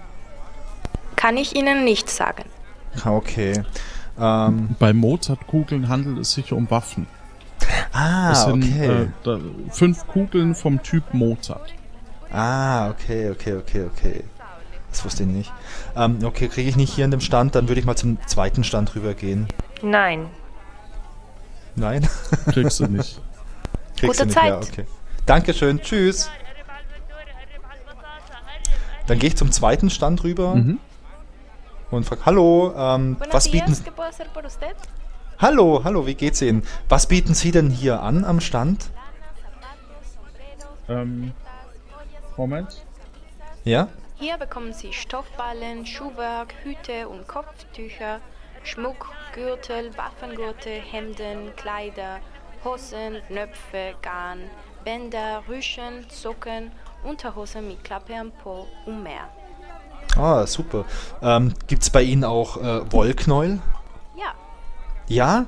Kann ich Ihnen nicht sagen. Ah, Okay. Ähm, Bei Mozartkugeln handelt es sich um Waffen. ah, Es sind okay. äh, da, fünf Kugeln vom Typ Mozart. Ah, okay, okay, okay, okay. Das wusste ich nicht. Ähm, okay, kriege ich nicht hier in dem Stand, dann würde ich mal zum zweiten Stand rübergehen. Nein. Nein? Kriegst du nicht. Kriegst Gute du nicht, Zeit. Ja, okay. Dankeschön, tschüss. Dann gehe ich zum zweiten Stand rüber Mhm. und frage, hallo, ähm, was bieten Hallo, hallo, wie geht's Ihnen? Was bieten Sie denn hier an am Stand? Ähm, Moment. Ja? Hier bekommen Sie Stoffballen, Schuhwerk, Hüte und Kopftücher, Schmuck, Gürtel, Waffengurte, Hemden, Kleider, Hosen, Knöpfe, Garn, Bänder, Rüschen, Socken, Unterhosen mit Klappe am Po und mehr. Ah, super. Ähm, gibt's bei Ihnen auch äh, Wollknäuel? Ja, Ja?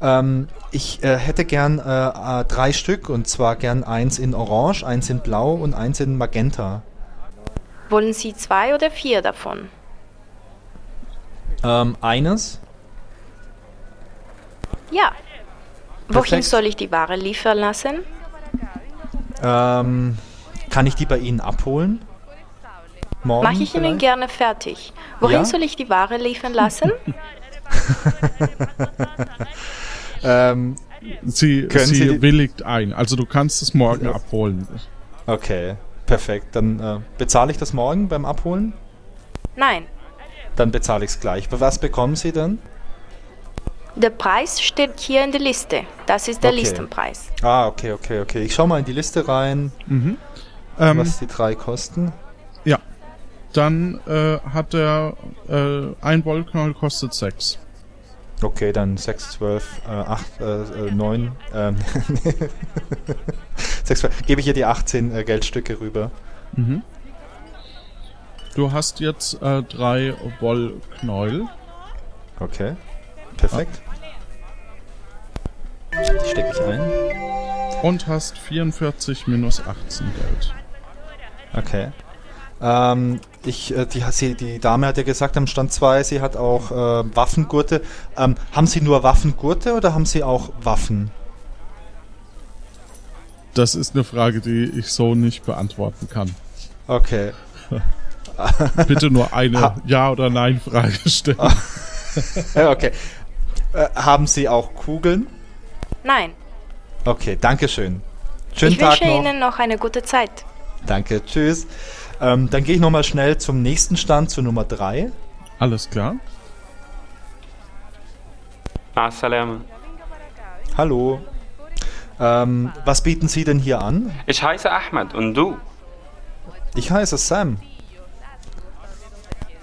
Ähm, ich äh, hätte gern äh, äh, drei Stück und zwar gern eins in Orange, eins in Blau und eins in Magenta. wollen Sie zwei oder vier davon? Ähm, eines? Ja. Wohin Perfekt. soll ich die Ware liefern lassen? Ähm, kann ich die bei Ihnen abholen? Morgen Mache ich Ihnen vielleicht? gerne fertig. Wohin Ja? soll ich die Ware liefern lassen? Ähm, Sie, Können sie, Sie willigt ein. Also du kannst es morgen abholen. okay, perfekt. Dann äh, bezahle ich das morgen beim Abholen? Nein. Dann bezahle ich es gleich. Was bekommen Sie dann? Der Preis steht hier in der Liste. Das ist der Okay. Listenpreis. Ah, okay, okay, okay. Ich schaue mal in die Liste rein, Mhm. Ähm, was die drei kosten. ja. Dann äh, hat der äh, ein Wollknäuel kostet sechs. Okay, dann 6, 12, äh, 8, äh, äh, 9. Ähm, 6, 12. Gebe ich hier die 18 äh, Geldstücke rüber. Mhm. Du hast jetzt äh, drei Wollknäuel. Okay, perfekt. Die stecke ich ein. Und hast 44 minus 18 Geld. Okay. Ähm, ich, äh, die, sie, die Dame hat ja gesagt am Stand 2, sie hat auch äh, Waffengurte. Ähm, haben Sie nur Waffengurte oder haben Sie auch Waffen? Das ist eine Frage, die ich so nicht beantworten kann. Okay. Bitte nur eine Ja- oder Nein-Frage stellen. Ja, okay. Äh, haben Sie auch Kugeln? Nein. Okay, danke schön. Schönen ich Tag wünsche noch. Ihnen noch eine gute Zeit. Danke, tschüss. Ähm, dann gehe ich nochmal schnell zum nächsten Stand, zu Nummer 3. Alles klar. Assalamu. Hallo. Ähm, was bieten Sie denn hier an? Ich heiße Ahmed und du? Ich heiße Sam.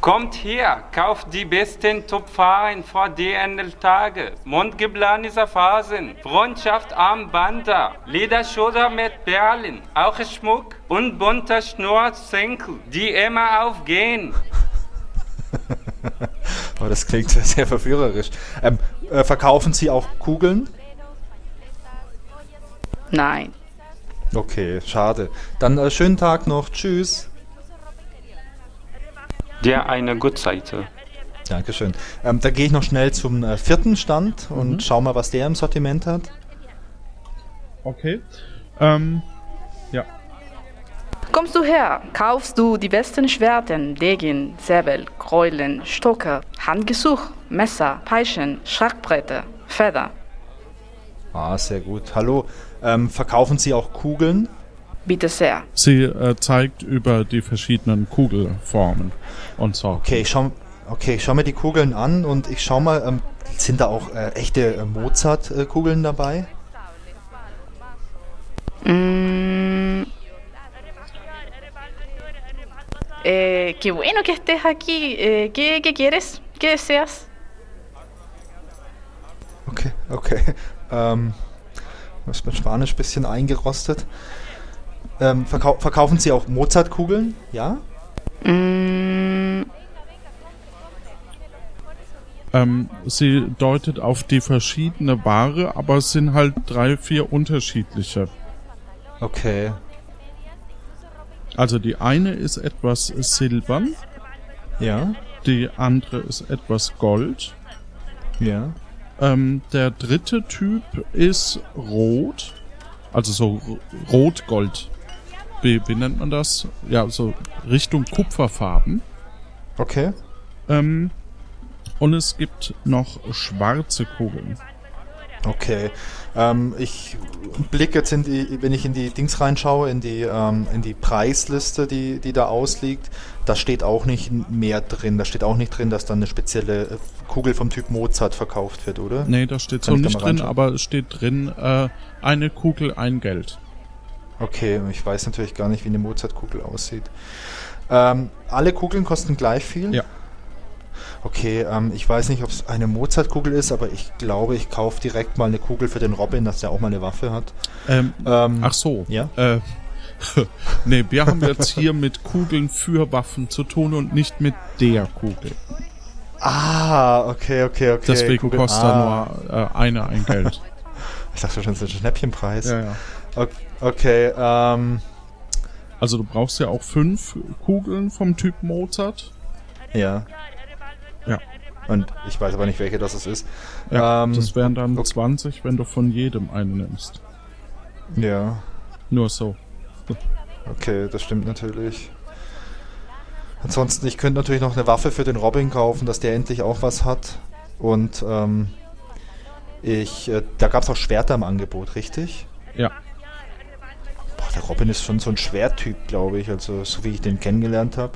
Kommt her, kauft die besten Topfaren vor DNL-Tage, Mundgeblanische Phasen, Freundschaft Armbänder, Lederschuhe mit Perlen, auch Schmuck und bunter Schnurrsenkel, die immer aufgehen. Oh, das klingt sehr verführerisch. Ähm, äh, verkaufen Sie auch Kugeln? Nein. Okay, schade. Dann äh, schönen Tag noch. Tschüss. Dir eine gute Seite. Dankeschön. Ähm, dann gehe ich noch schnell zum äh, vierten Stand und schau mal, was der im Sortiment hat. Okay. Ähm, ja. Kommst du her, kaufst du die besten Schwerten, Degen, Säbel, Keulen, Stocke, Handgesuch, Messer, Peitschen, Schachbretter, Feder. Ah, sehr gut. Hallo. Ähm, verkaufen Sie auch Kugeln? Bitte sehr. Sie äh, zeigt über die verschiedenen Kugelformen und so. Okay, ich schau, okay, ich schau mir die Kugeln an und ich schau mal, ähm, sind da auch äh, echte äh, Mozart-Kugeln dabei? Mm. Eh, qué bueno que estés aquí. Eh, ¿qué, qué quieres? ¿Qué deseas? Okay. Okay. Ähm, ist mein Spanisch ein bisschen eingerostet. Ähm, verkau verkaufen Sie auch Mozartkugeln? Ja? Mm, Ähm, sie deutet auf die verschiedene Ware, aber es sind halt drei, vier unterschiedliche. Okay. Also die eine ist etwas silbern, Ja? die andere ist etwas Gold. Ja. Ähm, der dritte Typ ist rot, also so rot-gold. Wie, wie nennt man das? Ja, so Richtung Kupferfarben. Okay. Ähm, und es gibt noch schwarze Kugeln. Okay. Ähm, ich blicke jetzt in die, wenn ich in die Dings reinschaue, in die, ähm, in die Preisliste, die, die da ausliegt, da steht auch nicht mehr drin. Da steht auch nicht drin, dass dann eine spezielle äh, Kugel vom Typ Mozart verkauft wird, oder? Nee, da steht Kann so nicht drin, aber es steht drin, äh, eine Kugel, ein Geld. Okay, ich weiß natürlich gar nicht, wie eine Mozartkugel aussieht. Ähm, alle Kugeln kosten gleich viel? Ja. Okay, ähm, ich weiß nicht, ob es eine Mozartkugel ist, aber ich glaube, ich kaufe direkt mal eine Kugel für den Robin, dass der auch mal eine Waffe hat. Ähm, Ähm, ach so. Ja? Äh, nee, wir haben jetzt hier mit Kugeln für Waffen zu tun und nicht mit der Kugel. Ah, okay, okay, okay. Deswegen Kugel- kostet ah. nur äh, eine ein Geld. Ich dachte schon, das ist ein Schnäppchenpreis. ja, ja. Okay, okay ähm, Also du brauchst ja auch fünf Kugeln vom Typ Mozart. ja. Ja. Und ich weiß aber nicht, welche das ist. Ja, Ähm, das wären dann okay. 20, wenn du von jedem eine nimmst. Ja, Nur so. okay, das stimmt natürlich. Ansonsten, ich könnte natürlich noch eine Waffe für den Robin kaufen, dass der endlich auch was hat. Und ähm, ich, äh, da gab es auch Schwerter im Angebot, richtig? Ja. Der Robin ist schon so ein Schwerttyp, glaube ich, also so wie ich den kennengelernt habe.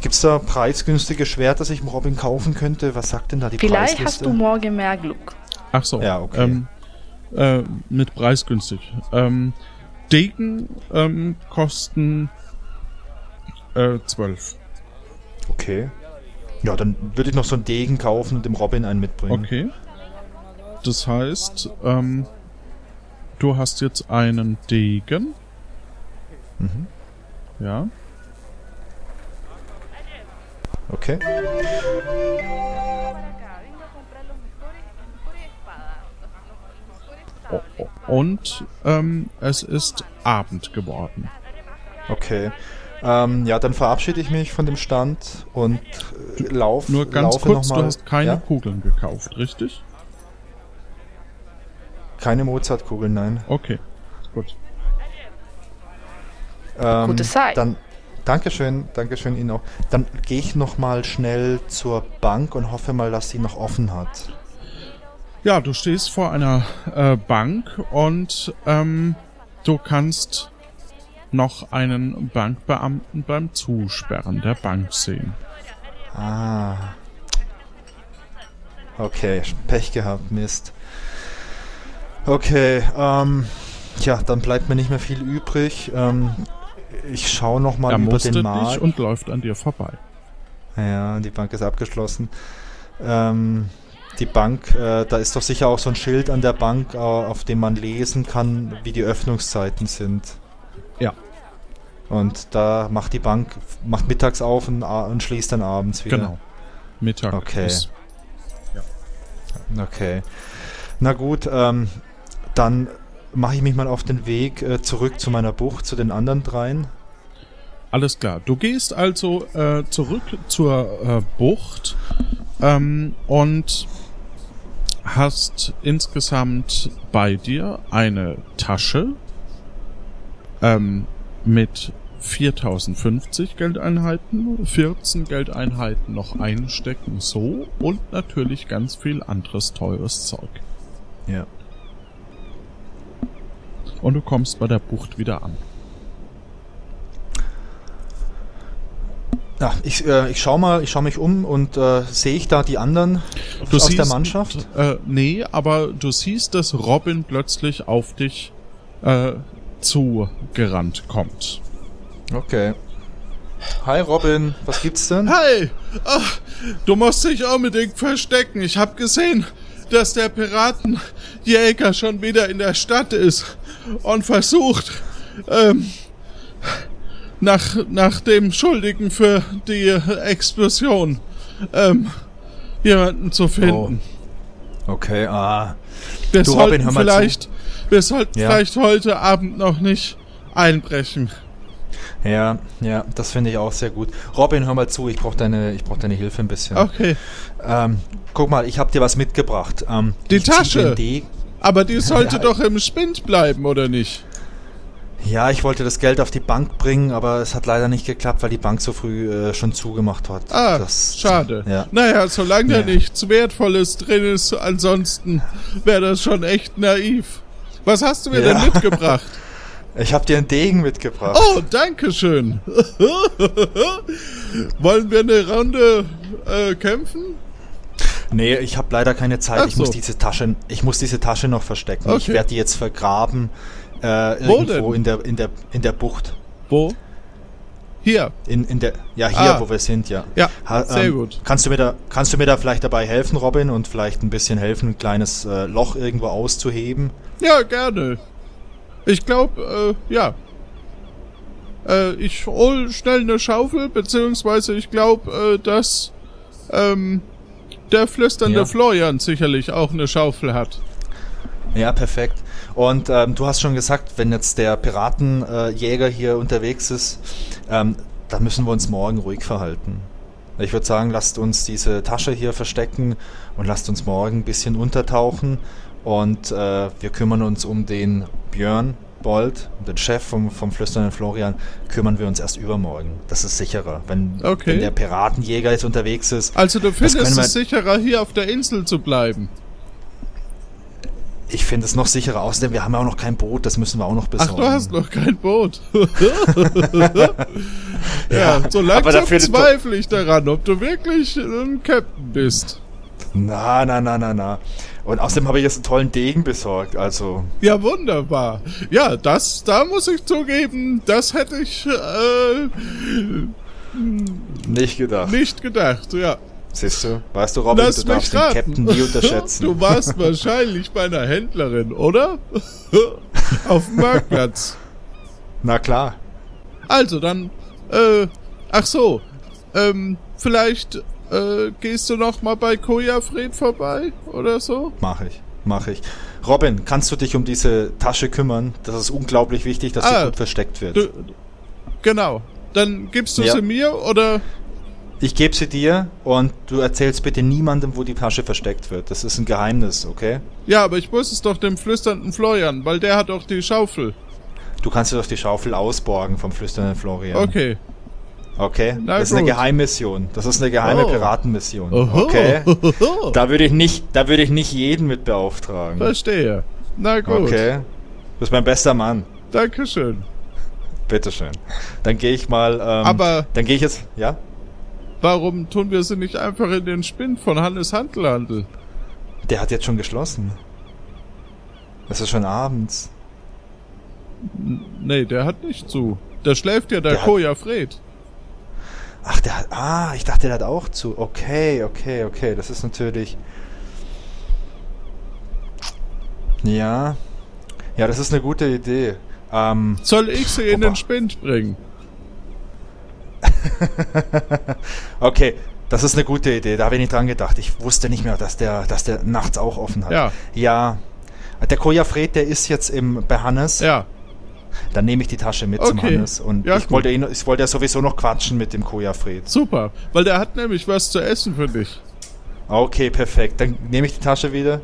Gibt es da preisgünstige Schwerter, das ich dem Robin kaufen könnte? Was sagt denn da die vielleicht Preisliste? hast du morgen mehr Glück. Ach so. Ja, okay. Ähm, äh, mit preisgünstig. Ähm, Degen ähm, kosten äh, 12. Okay. Ja, dann würde ich noch so einen Degen kaufen und dem Robin einen mitbringen. Okay. Das heißt, ähm, du hast jetzt einen Degen. Mhm. Ja. Okay. Und ähm, es ist Abend geworden. Okay. Ähm, ja, dann verabschiede ich mich von dem Stand und äh, lauf, Nur ganz laufe kurz, du hast keine Ja? Kugeln gekauft, richtig? Keine Mozartkugeln, nein. Okay, gut. Ähm, Gute Zeit. Dann, Dankeschön, Dankeschön Ihnen auch. Dann gehe ich noch mal schnell zur Bank und hoffe mal, dass sie noch offen hat. Ja, du stehst vor einer äh, Bank und ähm, du kannst noch einen Bankbeamten beim Zusperren der Bank sehen. Ah. Okay, Pech gehabt, Mist. Okay, ähm, ja, dann bleibt mir nicht mehr viel übrig. Ähm, ich schaue noch mal er über mustert den dich Markt. und läuft an dir vorbei. Ja, die Bank ist abgeschlossen. Ähm, die Bank, äh, da ist doch sicher auch so ein Schild an der Bank, äh, auf dem man lesen kann, wie die Öffnungszeiten sind. Ja. Und da macht die Bank, macht mittags auf und, a- und schließt dann abends wieder. Genau. Mittag Okay. ist Okay. Na gut, ähm, dann mache ich mich mal auf den Weg äh, zurück zu meiner Bucht, zu den anderen dreien. Alles klar. Du gehst also äh, zurück zur äh, Bucht ähm, und hast insgesamt bei dir eine Tasche ähm, mit 4050 Geldeinheiten, 14 Geldeinheiten noch einstecken, so und natürlich ganz viel anderes teures Zeug. Ja. Und du kommst bei der Bucht wieder an. Ja, ich, äh, ich schau mal, ich schaue mich um und äh, sehe ich da die anderen Du aus siehst, der Mannschaft? Äh, nee, aber du siehst, dass Robin plötzlich auf dich äh, zugerannt kommt. Okay. Hi Robin, was gibt's denn? Hey! Ach, du musst dich unbedingt verstecken. Ich hab gesehen, dass der Piratenjäger schon wieder in der Stadt ist und versucht, ähm, nach, nach dem Schuldigen für die Explosion ähm, jemanden zu finden. Okay, ah. Wir Du, sollten Robin, vielleicht, wir sollten Ja. vielleicht heute Abend noch nicht einbrechen. Ja, ja, das finde ich auch sehr gut. Robin, hör mal zu, ich brauche deine, ich brauch deine Hilfe ein bisschen. Okay. Ähm, guck mal, ich habe dir was mitgebracht. Ähm, Die Tasche. Degen- Aber die sollte Ja. doch im Spind bleiben, oder nicht? Ja, ich wollte das Geld auf die Bank bringen, aber es hat leider nicht geklappt, weil die Bank so früh äh, schon zugemacht hat. Ah, das, schade. Ja. Naja, solange Ja. da nichts Wertvolles drin ist, ansonsten wäre das schon echt naiv. Was hast du mir Ja. denn mitgebracht? Ich habe dir einen Degen mitgebracht. Oh, danke schön. Wollen wir eine Runde äh, kämpfen? Nee, ich habe leider keine Zeit. Ach ich muss so. diese Tasche, ich muss diese Tasche noch verstecken. Ich Okay. werde die jetzt vergraben äh, Wo irgendwo denn? in der in der in der Bucht. Wo? Hier. In, in der ja hier, Ah. wo wir sind, ja. Ja, Ha- sehr ähm, gut. Kannst du mir da kannst du mir da vielleicht dabei helfen, Robin, und vielleicht ein bisschen helfen, ein kleines äh, Loch irgendwo auszuheben? Ja, gerne. Ich glaube, äh, ja. Äh, ich hol schnell eine Schaufel, beziehungsweise ich glaube, äh, dass ähm, der flüsternde Ja. Florian sicherlich auch eine Schaufel hat. Ja, perfekt. Und ähm, du hast schon gesagt, wenn jetzt der Piratenjäger äh, hier unterwegs ist, ähm, dann müssen wir uns morgen ruhig verhalten. Ich würde sagen, lasst uns diese Tasche hier verstecken und lasst uns morgen ein bisschen untertauchen und äh, wir kümmern uns um den Björn Bold, den Chef vom, vom flüsternden Florian, kümmern wir uns erst übermorgen. Das ist sicherer. Wenn, Okay. wenn der Piratenjäger jetzt unterwegs ist, Also du findest es sicherer, hier auf der Insel zu bleiben. ich finde es noch sicherer. Außerdem, wir haben ja auch noch kein Boot, das müssen wir auch noch Ach, besorgen. du hast noch kein Boot. ja, so aber langsam zweifle ich daran, ob du wirklich ein Captain bist. Na, na, na, na, na. Und außerdem habe ich jetzt einen tollen Degen besorgt, also. Ja, wunderbar. Ja, das, da muss ich zugeben, das hätte ich äh, Nicht gedacht. nicht gedacht, ja. Siehst du? Weißt du, Robin, Lass du darfst mich den raten. Captain nie unterschätzen. Du warst wahrscheinlich bei einer Händlerin, oder? Auf dem Marktplatz. Na klar. Also dann, äh, ach so, ähm, vielleicht äh, gehst du noch mal bei Kojafred vorbei oder so? Mach ich. Mach ich. Robin, kannst du dich um diese Tasche kümmern? Das ist unglaublich wichtig, dass Ah, sie gut versteckt wird. Du, genau. Dann gibst du Ja. sie mir oder? ich gebe sie dir und du erzählst bitte niemandem, wo die Tasche versteckt wird. Das ist ein Geheimnis, okay? Ja, aber ich muss es doch dem flüsternden Florian, weil der hat doch die Schaufel. Du kannst dir doch die Schaufel ausborgen vom flüsternden Florian. Okay. Okay? Na das ist eine gut. Mission. Das ist eine geheime Oh. Piratenmission. Oho. Okay? Da würde ich nicht, da würde ich nicht jeden mit beauftragen. Verstehe. Na gut. Okay. Du bist mein bester Mann. Dankeschön. Bitteschön. Dann gehe ich mal. Ähm, Aber- Dann gehe ich jetzt. Ja? Warum tun wir sie nicht einfach in den Spind von Hannes Handelhandel? Der hat jetzt schon geschlossen. Es ist schon abends. Nee, der hat nicht zu. Da schläft ja der, Der Koja Fred. Ach, der hat. Ah, ich dachte, der hat auch zu. Okay, okay, okay. Das ist natürlich. Ja. Ja, das ist eine gute Idee. Ähm, Soll ich sie in Opa. den Spind bringen? okay, das ist eine gute Idee. Da habe ich nicht dran gedacht. Ich wusste nicht mehr, dass der, dass der nachts auch offen hat. Ja. Ja. Der Koja Fred, der ist jetzt im, bei Hannes. Ja. Dann nehme ich die Tasche mit zum Okay. Hannes. Und Ja, ich, gut. wollte ihn, ich wollte ja sowieso noch quatschen mit dem Koja Fred. Super. Weil der hat nämlich was zu essen für dich. Okay, perfekt. Dann nehme ich die Tasche wieder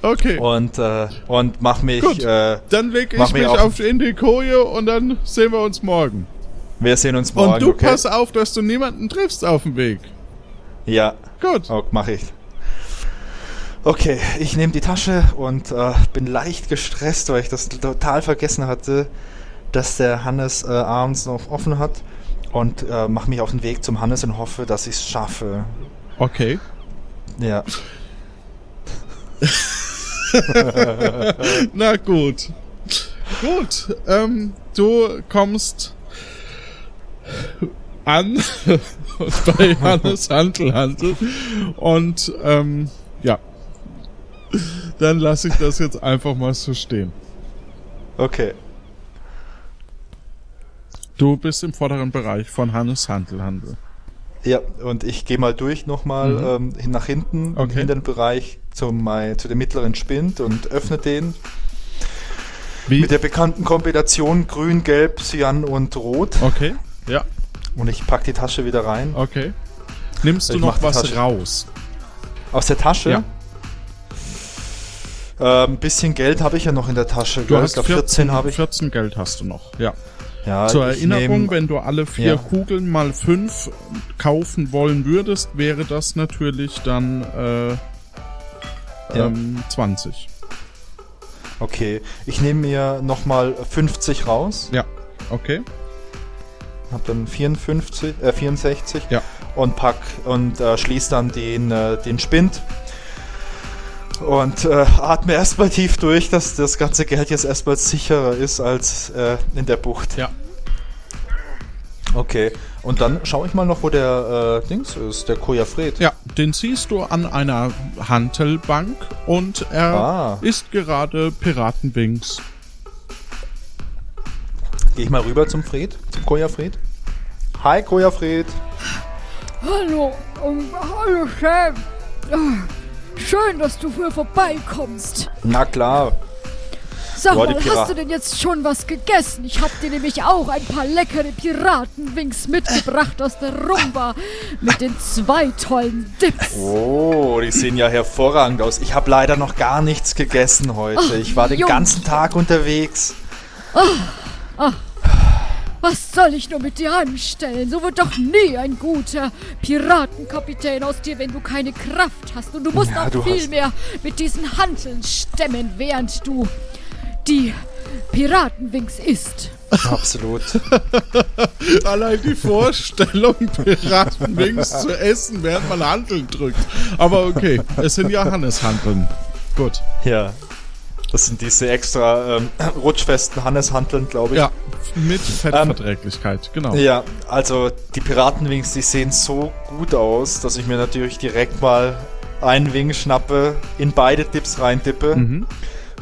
Okay. und, äh, und mach mich. Gut. Äh, dann leg ich mich auf- auf in die Koje und dann sehen wir uns morgen. wir sehen uns morgen. und du okay? pass auf, dass du niemanden triffst auf dem Weg. Ja, Gut. oh, mach ich. Okay, ich nehme die Tasche und äh, bin leicht gestresst, weil ich das total vergessen hatte, dass der Hannes äh, abends noch offen hat. Und äh, mache mich auf den Weg zum Hannes und hoffe, dass ich es schaffe. Okay. Ja. Na gut. Gut. Ähm, du kommst an bei Hannes Handel Handel und ähm, Ja. Dann lasse ich das jetzt einfach mal so stehen. Okay. Du bist im vorderen Bereich von Hannes Handelhandel. Ja, und ich gehe mal durch nochmal Mhm. ähm, nach hinten, Okay. in den Bereich zum, zu dem mittleren Spind und öffne den. Wie? Mit der bekannten Kombination Grün, Gelb, Cyan und Rot. Okay. Ja. Und ich pack die Tasche wieder rein. Okay. Nimmst du Ich noch was Tasche. raus? Aus der Tasche? Ja. Ein bisschen Geld habe ich ja noch in der Tasche. Du gell? hast ich glaube 14 habe ich. 14 Geld hast du noch. Ja. Ja, Zur Erinnerung, nehm- wenn du alle vier Ja. Kugeln mal fünf kaufen wollen würdest, wäre das natürlich dann äh, Ja. ähm, 20. Okay, ich nehme mir nochmal 50 raus. Ja. Okay. Hab dann 54, äh, 64 Ja. und pack und äh, schließ dann den, äh, den Spind. Und äh, atme erstmal tief durch, dass das ganze Geld jetzt erstmal sicherer ist als äh, in der Bucht. Ja. Okay. Und dann schaue ich mal noch, wo der äh, Dings ist, der Kojafred. Ja, den siehst du an einer Hantelbank und er Ah. ist gerade Piratenwings. Gehe ich mal rüber zum Fred, zum Kojafred. Hi Kojafred. Hallo, um, hallo Sam. Schön, dass du hier vorbeikommst. Na klar. Sag Boah, mal, hast du denn jetzt schon was gegessen? Ich hab dir nämlich auch ein paar leckere Piratenwings mitgebracht aus der Rumba. Mit den zwei tollen Dips. Oh, die sehen ja hervorragend aus. Ich habe leider noch gar nichts gegessen heute. Ach, ich war den Junge. ganzen Tag unterwegs. Was soll ich nur mit dir anstellen? So wird doch nie ein guter Piratenkapitän aus dir, wenn du keine Kraft hast. Und du musst Ja, auch du viel mehr mit diesen Hanteln stemmen, während du die Piratenwings isst. Absolut. Allein die Vorstellung, Piratenwings zu essen, während man Handeln drückt. Aber okay, es sind ja Hannes-Handeln. Gut. Ja. Das sind diese extra ähm, rutschfesten Hanneshanteln, glaube ich. Ja, mit Fettverträglichkeit, genau. Ja, also die Piratenwings, die sehen so gut aus, dass ich mir natürlich direkt mal einen Wing schnappe, in beide Dips reintippe Mhm.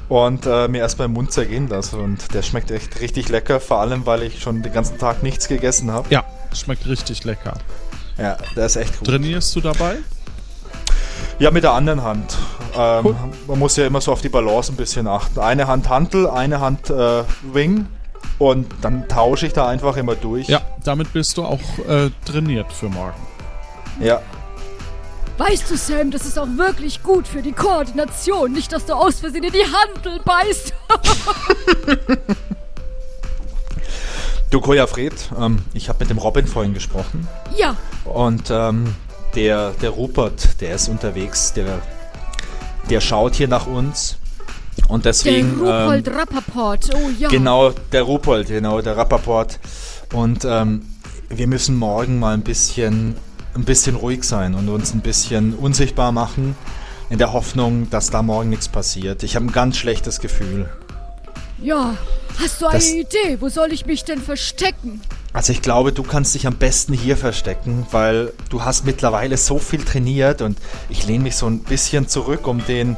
und äh, mir erstmal im Mund zergehen lasse. Und der schmeckt echt richtig lecker, vor allem weil ich schon den ganzen Tag nichts gegessen habe. Ja, schmeckt richtig lecker. Ja, der ist echt gut. Trainierst du dabei? Ja, mit der anderen Hand. Ähm, Cool. Man muss ja immer so auf die Balance ein bisschen achten. Eine Hand Hantel, eine Hand äh, Wing und dann tausche ich da einfach immer durch. Ja, damit bist du auch äh, trainiert für morgen. Ja, Weißt du, Sam, das ist auch wirklich gut für die Koordination. Nicht, dass du aus Versehen in die Handel beißt. Du Koja Fred, ähm, ich habe mit dem Robin vorhin gesprochen ja, und ähm, der, der Rupert, der ist unterwegs, der, der schaut hier nach uns und der deswegen... Rupold ähm, Rappaport. Oh ja. Genau, der Rupold, genau, der Rappaport. Und ähm, wir müssen morgen mal ein bisschen, ein bisschen ruhig sein und uns ein bisschen unsichtbar machen, in der Hoffnung, dass da morgen nichts passiert. Ich habe ein ganz schlechtes Gefühl. Ja. Hast du eine Das- Idee? Wo soll ich mich denn verstecken? Also ich glaube, du kannst dich am besten hier verstecken, weil du hast mittlerweile so viel trainiert und ich lehne mich so ein bisschen zurück, um den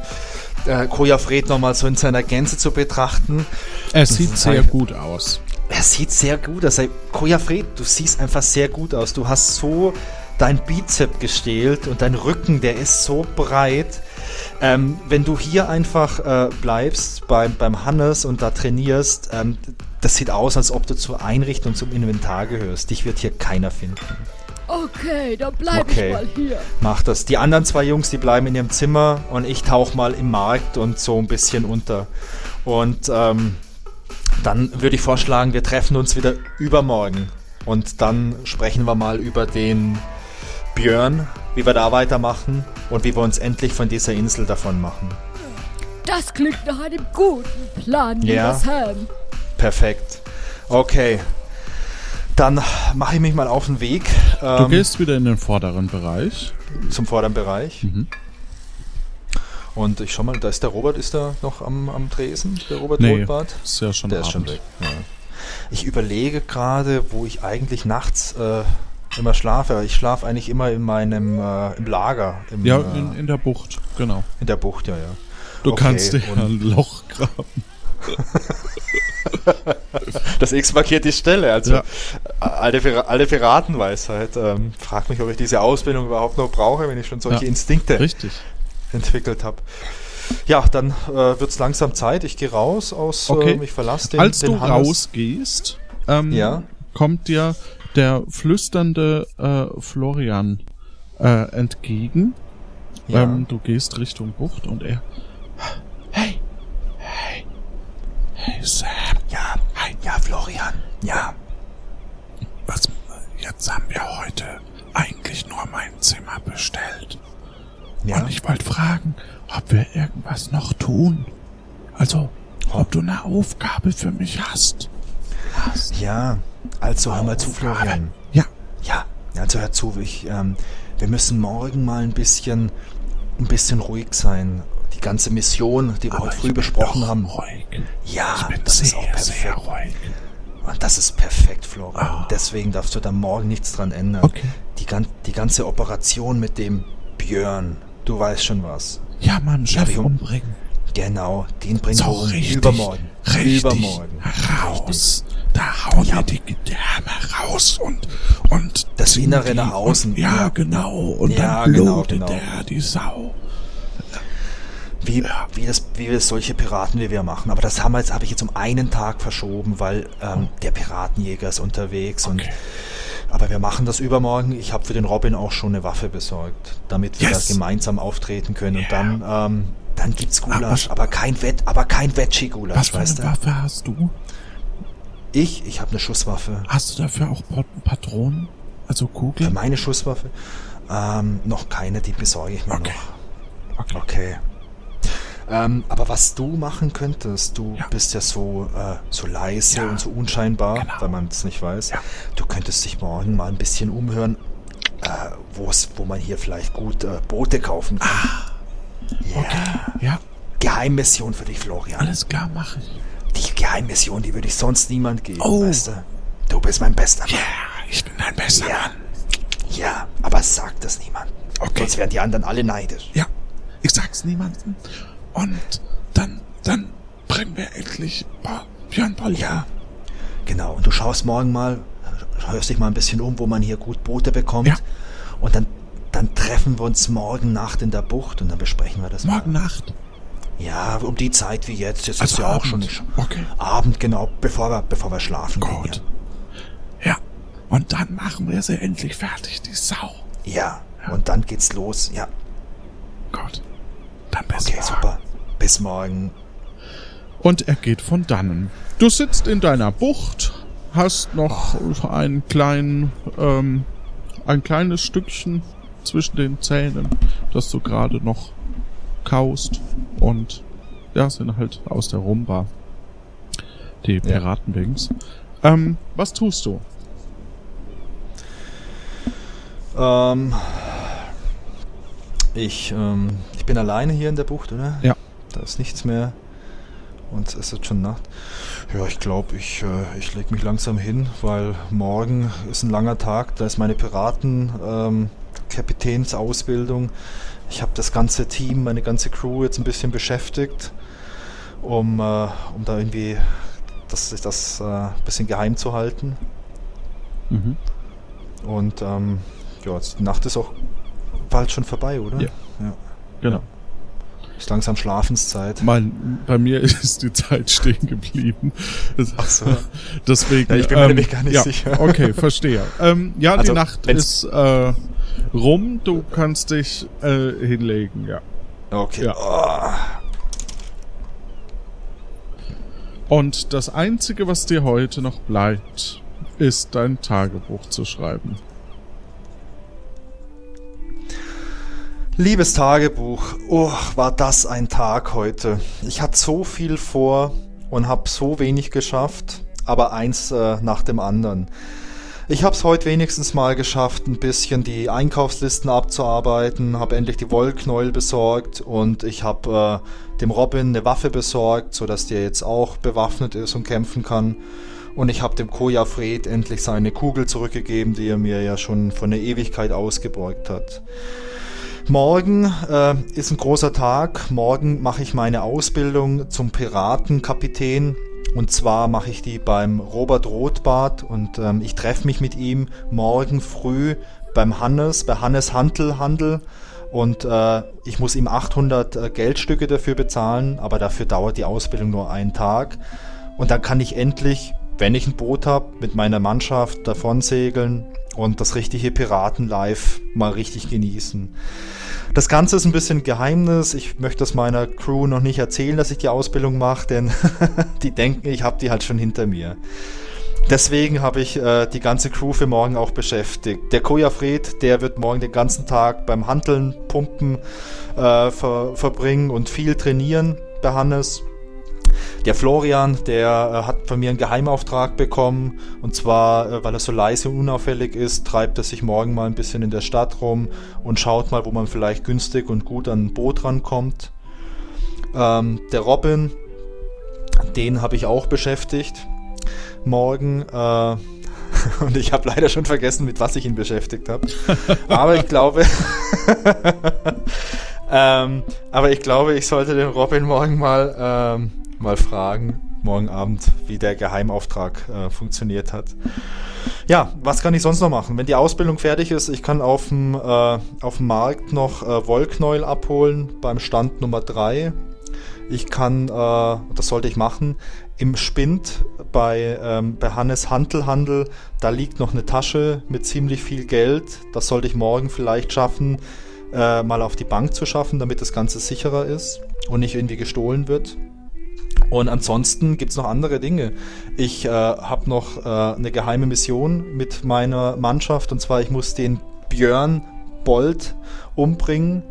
äh, Koja Fred nochmal so in seiner Gänze zu betrachten. Er sieht sehr gut aus. Er sieht sehr gut aus. Koja Fred, du siehst einfach sehr gut aus. Du hast so dein Bizep gestählt und dein Rücken, der ist so breit. Ähm, wenn du hier einfach äh, bleibst beim, beim Hannes und da trainierst, ähm, das sieht aus, als ob du zur Einrichtung, zum Inventar gehörst. Dich wird hier keiner finden. Okay, dann bleib Okay. ich mal hier. Mach das. Die anderen zwei Jungs, die bleiben in ihrem Zimmer und ich tauche mal im Markt und so ein bisschen unter. Und ähm, dann würde ich vorschlagen, wir treffen uns wieder übermorgen. Und dann sprechen wir mal über den Björn, wie wir da weitermachen und wie wir uns endlich von dieser Insel davon machen. Das klingt nach einem guten Plan, Ja. lieber Sam. Perfekt. Okay. Dann mache ich mich mal auf den Weg Du ähm, gehst wieder in den vorderen Bereich. zum vorderen Bereich. Mhm. Und ich schau mal, da ist der Robert, ist da noch am, am Tresen? Der Robert Nee, Rotbart? ist ja schon Der ist schon Abend. weg. Ja. Ich überlege gerade, wo ich eigentlich nachts äh, immer schlafe. Ich schlafe eigentlich immer in meinem äh, im Lager. Im, Ja, äh, in, in der Bucht, genau. in der Bucht, ja, ja. Du Okay, kannst dir ein Loch graben. Das X markiert die Stelle. Also Ja. äh, alte, Pira- alte Piratenweisheit. Ähm, frag mich, ob ich diese Ausbildung überhaupt noch brauche, wenn ich schon solche Ja, Instinkte Richtig. entwickelt habe. Ja, dann äh, wird es langsam Zeit. Ich gehe raus aus, Okay. ähm, ich verlasse den Als den du Hannes. rausgehst, ähm, Ja. kommt dir der flüsternde äh, Florian äh, entgegen. Ja. Ähm, du gehst Richtung Bucht und er. Hey! Hey! Hey Sam! Ja, ja, Florian. Ja. Was, jetzt haben wir heute eigentlich nur mein Zimmer bestellt. Ja. Und ich wollte fragen, ob wir irgendwas noch tun. Also, ob du eine Aufgabe für mich hast. Ja, also hör mal zu, Florian. Ja. Ja, also hör zu, ich, ähm, wir müssen morgen mal ein bisschen, ein bisschen ruhig sein. Die ganze Mission, die wir heute früh besprochen haben. Ruhig. Ja, das ist sehr, auch perfekt. ruhig. Und das ist perfekt, Florian. Und Deswegen darfst du da morgen nichts dran ändern. Okay. Die, gan die ganze Operation mit dem Björn, du weißt schon was. Ja, meinen Chef um- umbringen. Genau, den bringen So wir richtig. Übermorgen. Richtig. Übermorgen. Raus. Da hauen wir die Gedärme raus und, und. Das Innere nach außen, Und, ja, ja. genau. Und Ja, dann genau, blutet genau. der, die Sau. Wie, wie, das, wie wir solche Piraten wie wir machen. Aber das haben wir jetzt, habe ich jetzt um einen Tag verschoben, weil ähm, der Piratenjäger ist unterwegs. Und, Okay. aber wir machen das übermorgen. Ich habe für den Robin auch schon eine Waffe besorgt, damit wir Yes. da gemeinsam auftreten können. Und Yeah. dann, ähm, dann gibt's Gulasch, Aber- aber kein Wett, aber kein Veggie-Gulasch, Was für eine weißt du? Waffe hast du? Ich, ich habe eine Schusswaffe. Hast du dafür auch Pat- Patronen? Also Für Kugeln? meine Schusswaffe ähm, noch keine, die besorge ich mir Okay. noch. Okay. Okay. Ähm, aber was du machen könntest, du Ja. bist ja so, äh, so leise Ja. und so unscheinbar, Genau. weil man es nicht weiß. Ja. Du könntest dich morgen mal ein bisschen umhören, äh, wo man hier vielleicht gut äh, Boote kaufen kann. Ja. Okay. Ja, Geheimmission für dich, Florian. alles klar, mache ich. Die Geheimmission, die würde ich sonst niemand geben, Oh. weißt du? Du bist mein bester Mann. Ja, ich bin ein bester Ja. Mann. Ja, aber sag das niemand. Okay. Sonst werden die anderen alle neidisch. Ja, ich sag's niemandem. Und dann, dann bringen wir endlich Ba- Björn Paul. Ja, genau. Und du schaust morgen mal, hörst dich mal ein bisschen um, wo man hier gut Boote bekommt. Ja. Und dann, dann treffen wir uns morgen Nacht in der Bucht und dann besprechen wir das Morgen mal. Nacht. Ja, um die Zeit wie jetzt. Jetzt Also ist ja auch schon Abend. Okay. Abend, genau, bevor wir, bevor wir schlafen gehen. Gut. Ja, und dann machen wir sie endlich fertig, die Sau. Ja. ja, und dann geht's los. Ja, Gut. Dann bis okay, morgen. super. Bis morgen. Und er geht von dannen. Du sitzt in deiner Bucht, hast noch einen kleinen, ähm, ein kleines Stückchen zwischen den Zähnen, das du gerade noch kaust und ja, sind halt aus der Rumba. Die Piratenwings. Ähm, was tust du? Ähm, ich, ähm, ich bin alleine hier in der Bucht, oder? Ja. Da ist nichts mehr. Und es ist schon Nacht. Ja, ich glaube, ich, äh, ich lege mich langsam hin, weil morgen ist ein langer Tag. Da ist meine Piraten ähm, Kapitänsausbildung. Ich habe das ganze Team, meine ganze Crew jetzt ein bisschen beschäftigt, um, äh, um da irgendwie das, das äh, ein bisschen geheim zu halten. Mhm. Und ähm, ja, die Nacht ist auch bald schon vorbei, oder? Ja. ja. Genau. Ist langsam Schlafenszeit. Mein, bei mir ist die Zeit stehen geblieben. Ach so. Deswegen. Ja, ich bin mir nämlich gar nicht ja, sicher. Okay, verstehe. Ähm, ja, Also, die Nacht ist äh, rum. Du kannst dich äh, hinlegen, ja. Okay. Ja. Oh, Und das Einzige, was dir heute noch bleibt, ist dein Tagebuch zu schreiben. Liebes Tagebuch, oh, war das ein Tag heute. Ich hatte so viel vor und habe so wenig geschafft, aber eins äh, nach dem anderen. Ich habe es heute wenigstens mal geschafft, ein bisschen die Einkaufslisten abzuarbeiten, habe endlich die Wollknäuel besorgt und ich habe äh, dem Robin eine Waffe besorgt, sodass der jetzt auch bewaffnet ist und kämpfen kann. Und ich habe dem Koja Fred endlich seine Kugel zurückgegeben, die er mir ja schon von der Ewigkeit ausgebeugt hat. Morgen äh, ist ein großer Tag. Morgen mache ich meine Ausbildung zum Piratenkapitän. Und zwar mache ich die beim Robert Rothbart und ähm, ich treffe mich mit ihm morgen früh beim Hannes, bei Hannes Hantelhandel. Und äh, ich muss ihm 800 äh, Geldstücke dafür bezahlen, aber dafür dauert die Ausbildung nur einen Tag. Und dann kann ich endlich, wenn ich ein Boot habe, mit meiner Mannschaft davon segeln und das richtige Piratenlife mal richtig genießen. Das Ganze ist ein bisschen Geheimnis. Ich möchte das meiner Crew noch nicht erzählen, dass ich die Ausbildung mache, denn die denken, ich habe die halt schon hinter mir. Deswegen habe ich äh, die ganze Crew für morgen auch beschäftigt. Der Koja Fred, der wird morgen den ganzen Tag beim Handeln, Pumpen äh, ver verbringen und viel trainieren bei Hannes. Der Florian, der äh, hat von mir einen Geheimauftrag bekommen und zwar, äh, weil er so leise und unauffällig ist, treibt er sich morgen mal ein bisschen in der Stadt rum und schaut mal, wo man vielleicht günstig und gut an ein Boot rankommt. Ähm, der Robin, den habe ich auch beschäftigt morgen. Äh, und ich habe leider schon vergessen, mit was ich ihn beschäftigt habe. Aber ich glaube, ähm, aber ich glaube, ich sollte den Robin morgen mal ähm, mal fragen, morgen Abend, wie der Geheimauftrag äh, funktioniert hat. Ja, was kann ich sonst noch machen? Wenn die Ausbildung fertig ist, ich kann auf dem, äh, Markt noch äh, Wollknäuel abholen beim Stand Nummer 3. Ich kann, äh, das sollte ich machen, im Spind bei, ähm, bei Hannes Hantelhandel, da liegt noch eine Tasche mit ziemlich viel Geld. Das sollte ich morgen vielleicht schaffen, äh, mal auf die Bank zu schaffen, damit das Ganze sicherer ist und nicht irgendwie gestohlen wird. Und ansonsten gibt es noch andere Dinge. Ich äh, habe noch äh, eine geheime Mission mit meiner Mannschaft und zwar ich muss den Björn Bolt umbringen.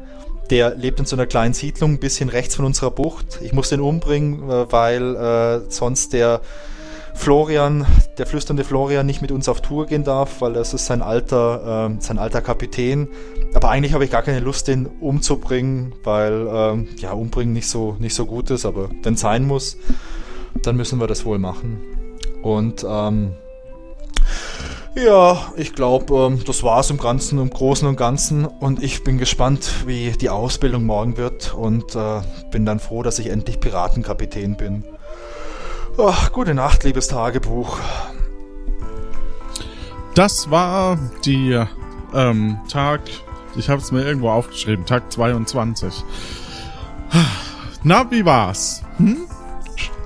Der lebt in so einer kleinen Siedlung, ein bisschen rechts von unserer Bucht. Ich muss den umbringen, äh, weil äh, sonst der Florian, der flüsternde Florian, nicht mit uns auf Tour gehen darf, weil das ist sein alter, äh, sein alter Kapitän. Aber eigentlich habe ich gar keine Lust, den umzubringen, weil ähm, ja umbringen nicht so nicht so gut ist. Aber wenn es sein muss, dann müssen wir das wohl machen. Und ähm, ja, ich glaube, ähm, das war es im Ganzen, im Großen und Ganzen. Und ich bin gespannt, wie die Ausbildung morgen wird. Und äh, bin dann froh, dass ich endlich Piratenkapitän bin. Ach, gute Nacht, liebes Tagebuch. Das war die ähm, Tag, ich habe es mir irgendwo aufgeschrieben, Tag 22. Na, wie war's? Hm?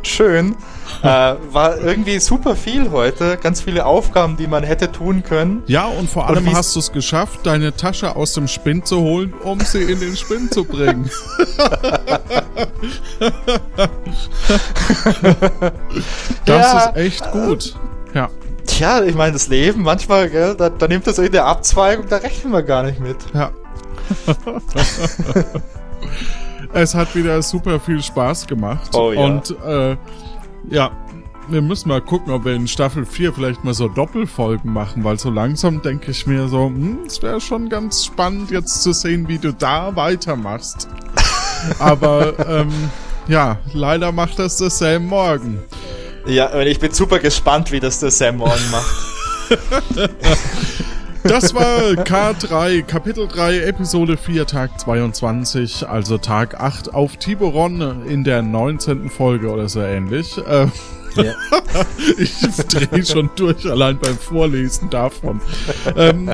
Schön. Äh, war irgendwie super viel heute. Ganz viele Aufgaben, die man hätte tun können. Ja, und vor allem und hast du es geschafft, deine Tasche aus dem Spind zu holen, um sie in den Spind zu bringen. das ja, ist echt gut. Ja. Tja, ich meine, das Leben manchmal, gell, da, da nimmt das der Abzweigung, da rechnen wir gar nicht mit. Ja. es hat wieder super viel Spaß gemacht. Oh, ja. Und äh, ja, wir müssen mal gucken, ob wir in Staffel 4 vielleicht mal so Doppelfolgen machen, weil so langsam denke ich mir so, hm, es wäre schon ganz spannend jetzt zu sehen, wie du da weitermachst. Aber ähm, ja, leider macht das der Sam morgen. Ja, ich bin super gespannt, wie das der Sam morgen macht. Das war K3, Kapitel 3, Episode 4, Tag 22, also Tag 8 auf Tiburon in der 19. Folge oder so ähnlich. Äh, yeah. ich drehe schon durch allein beim Vorlesen davon. ähm,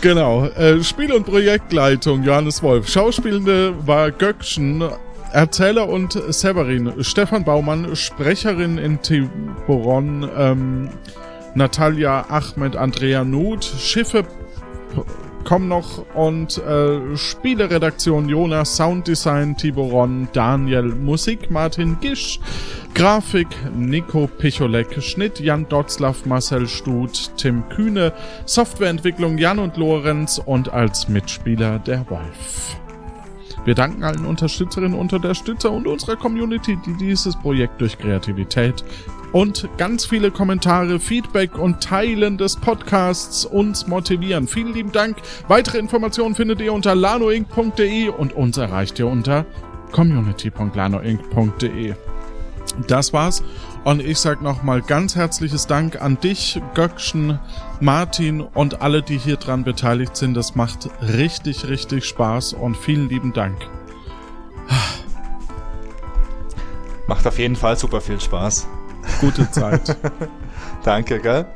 genau. Äh, Spiel- und Projektleitung Johannes Wolf. Schauspielende war Göckchen. Erzähler und Severin. Stefan Baumann, Sprecherin in Tiburon. Ähm, Natalia, Ahmed, Andrea Nuth, Schiffe kommen noch und äh, Spieleredaktion Jonas, Sounddesign Tiboron, Daniel, Musik Martin Gisch, Grafik Nico Picholek, Schnitt Jan Dotzlaff, Marcel Stut, Tim Kühne, Softwareentwicklung Jan und Lorenz und als Mitspieler der Wolf. Wir danken allen Unterstützerinnen und Unterstützer und unserer Community, die dieses Projekt durch Kreativität und ganz viele Kommentare, Feedback und Teilen des Podcasts uns motivieren. Vielen lieben Dank. Weitere Informationen findet ihr unter lanoinc.de und uns erreicht ihr unter community.lanoinc.de. Das war's. Und ich sag nochmal ganz herzliches Dank an dich, Göckchen, Martin und alle, die hier dran beteiligt sind. Das macht richtig, richtig Spaß und vielen lieben Dank. Macht auf jeden Fall super viel Spaß. Gute Zeit. Danke, gell?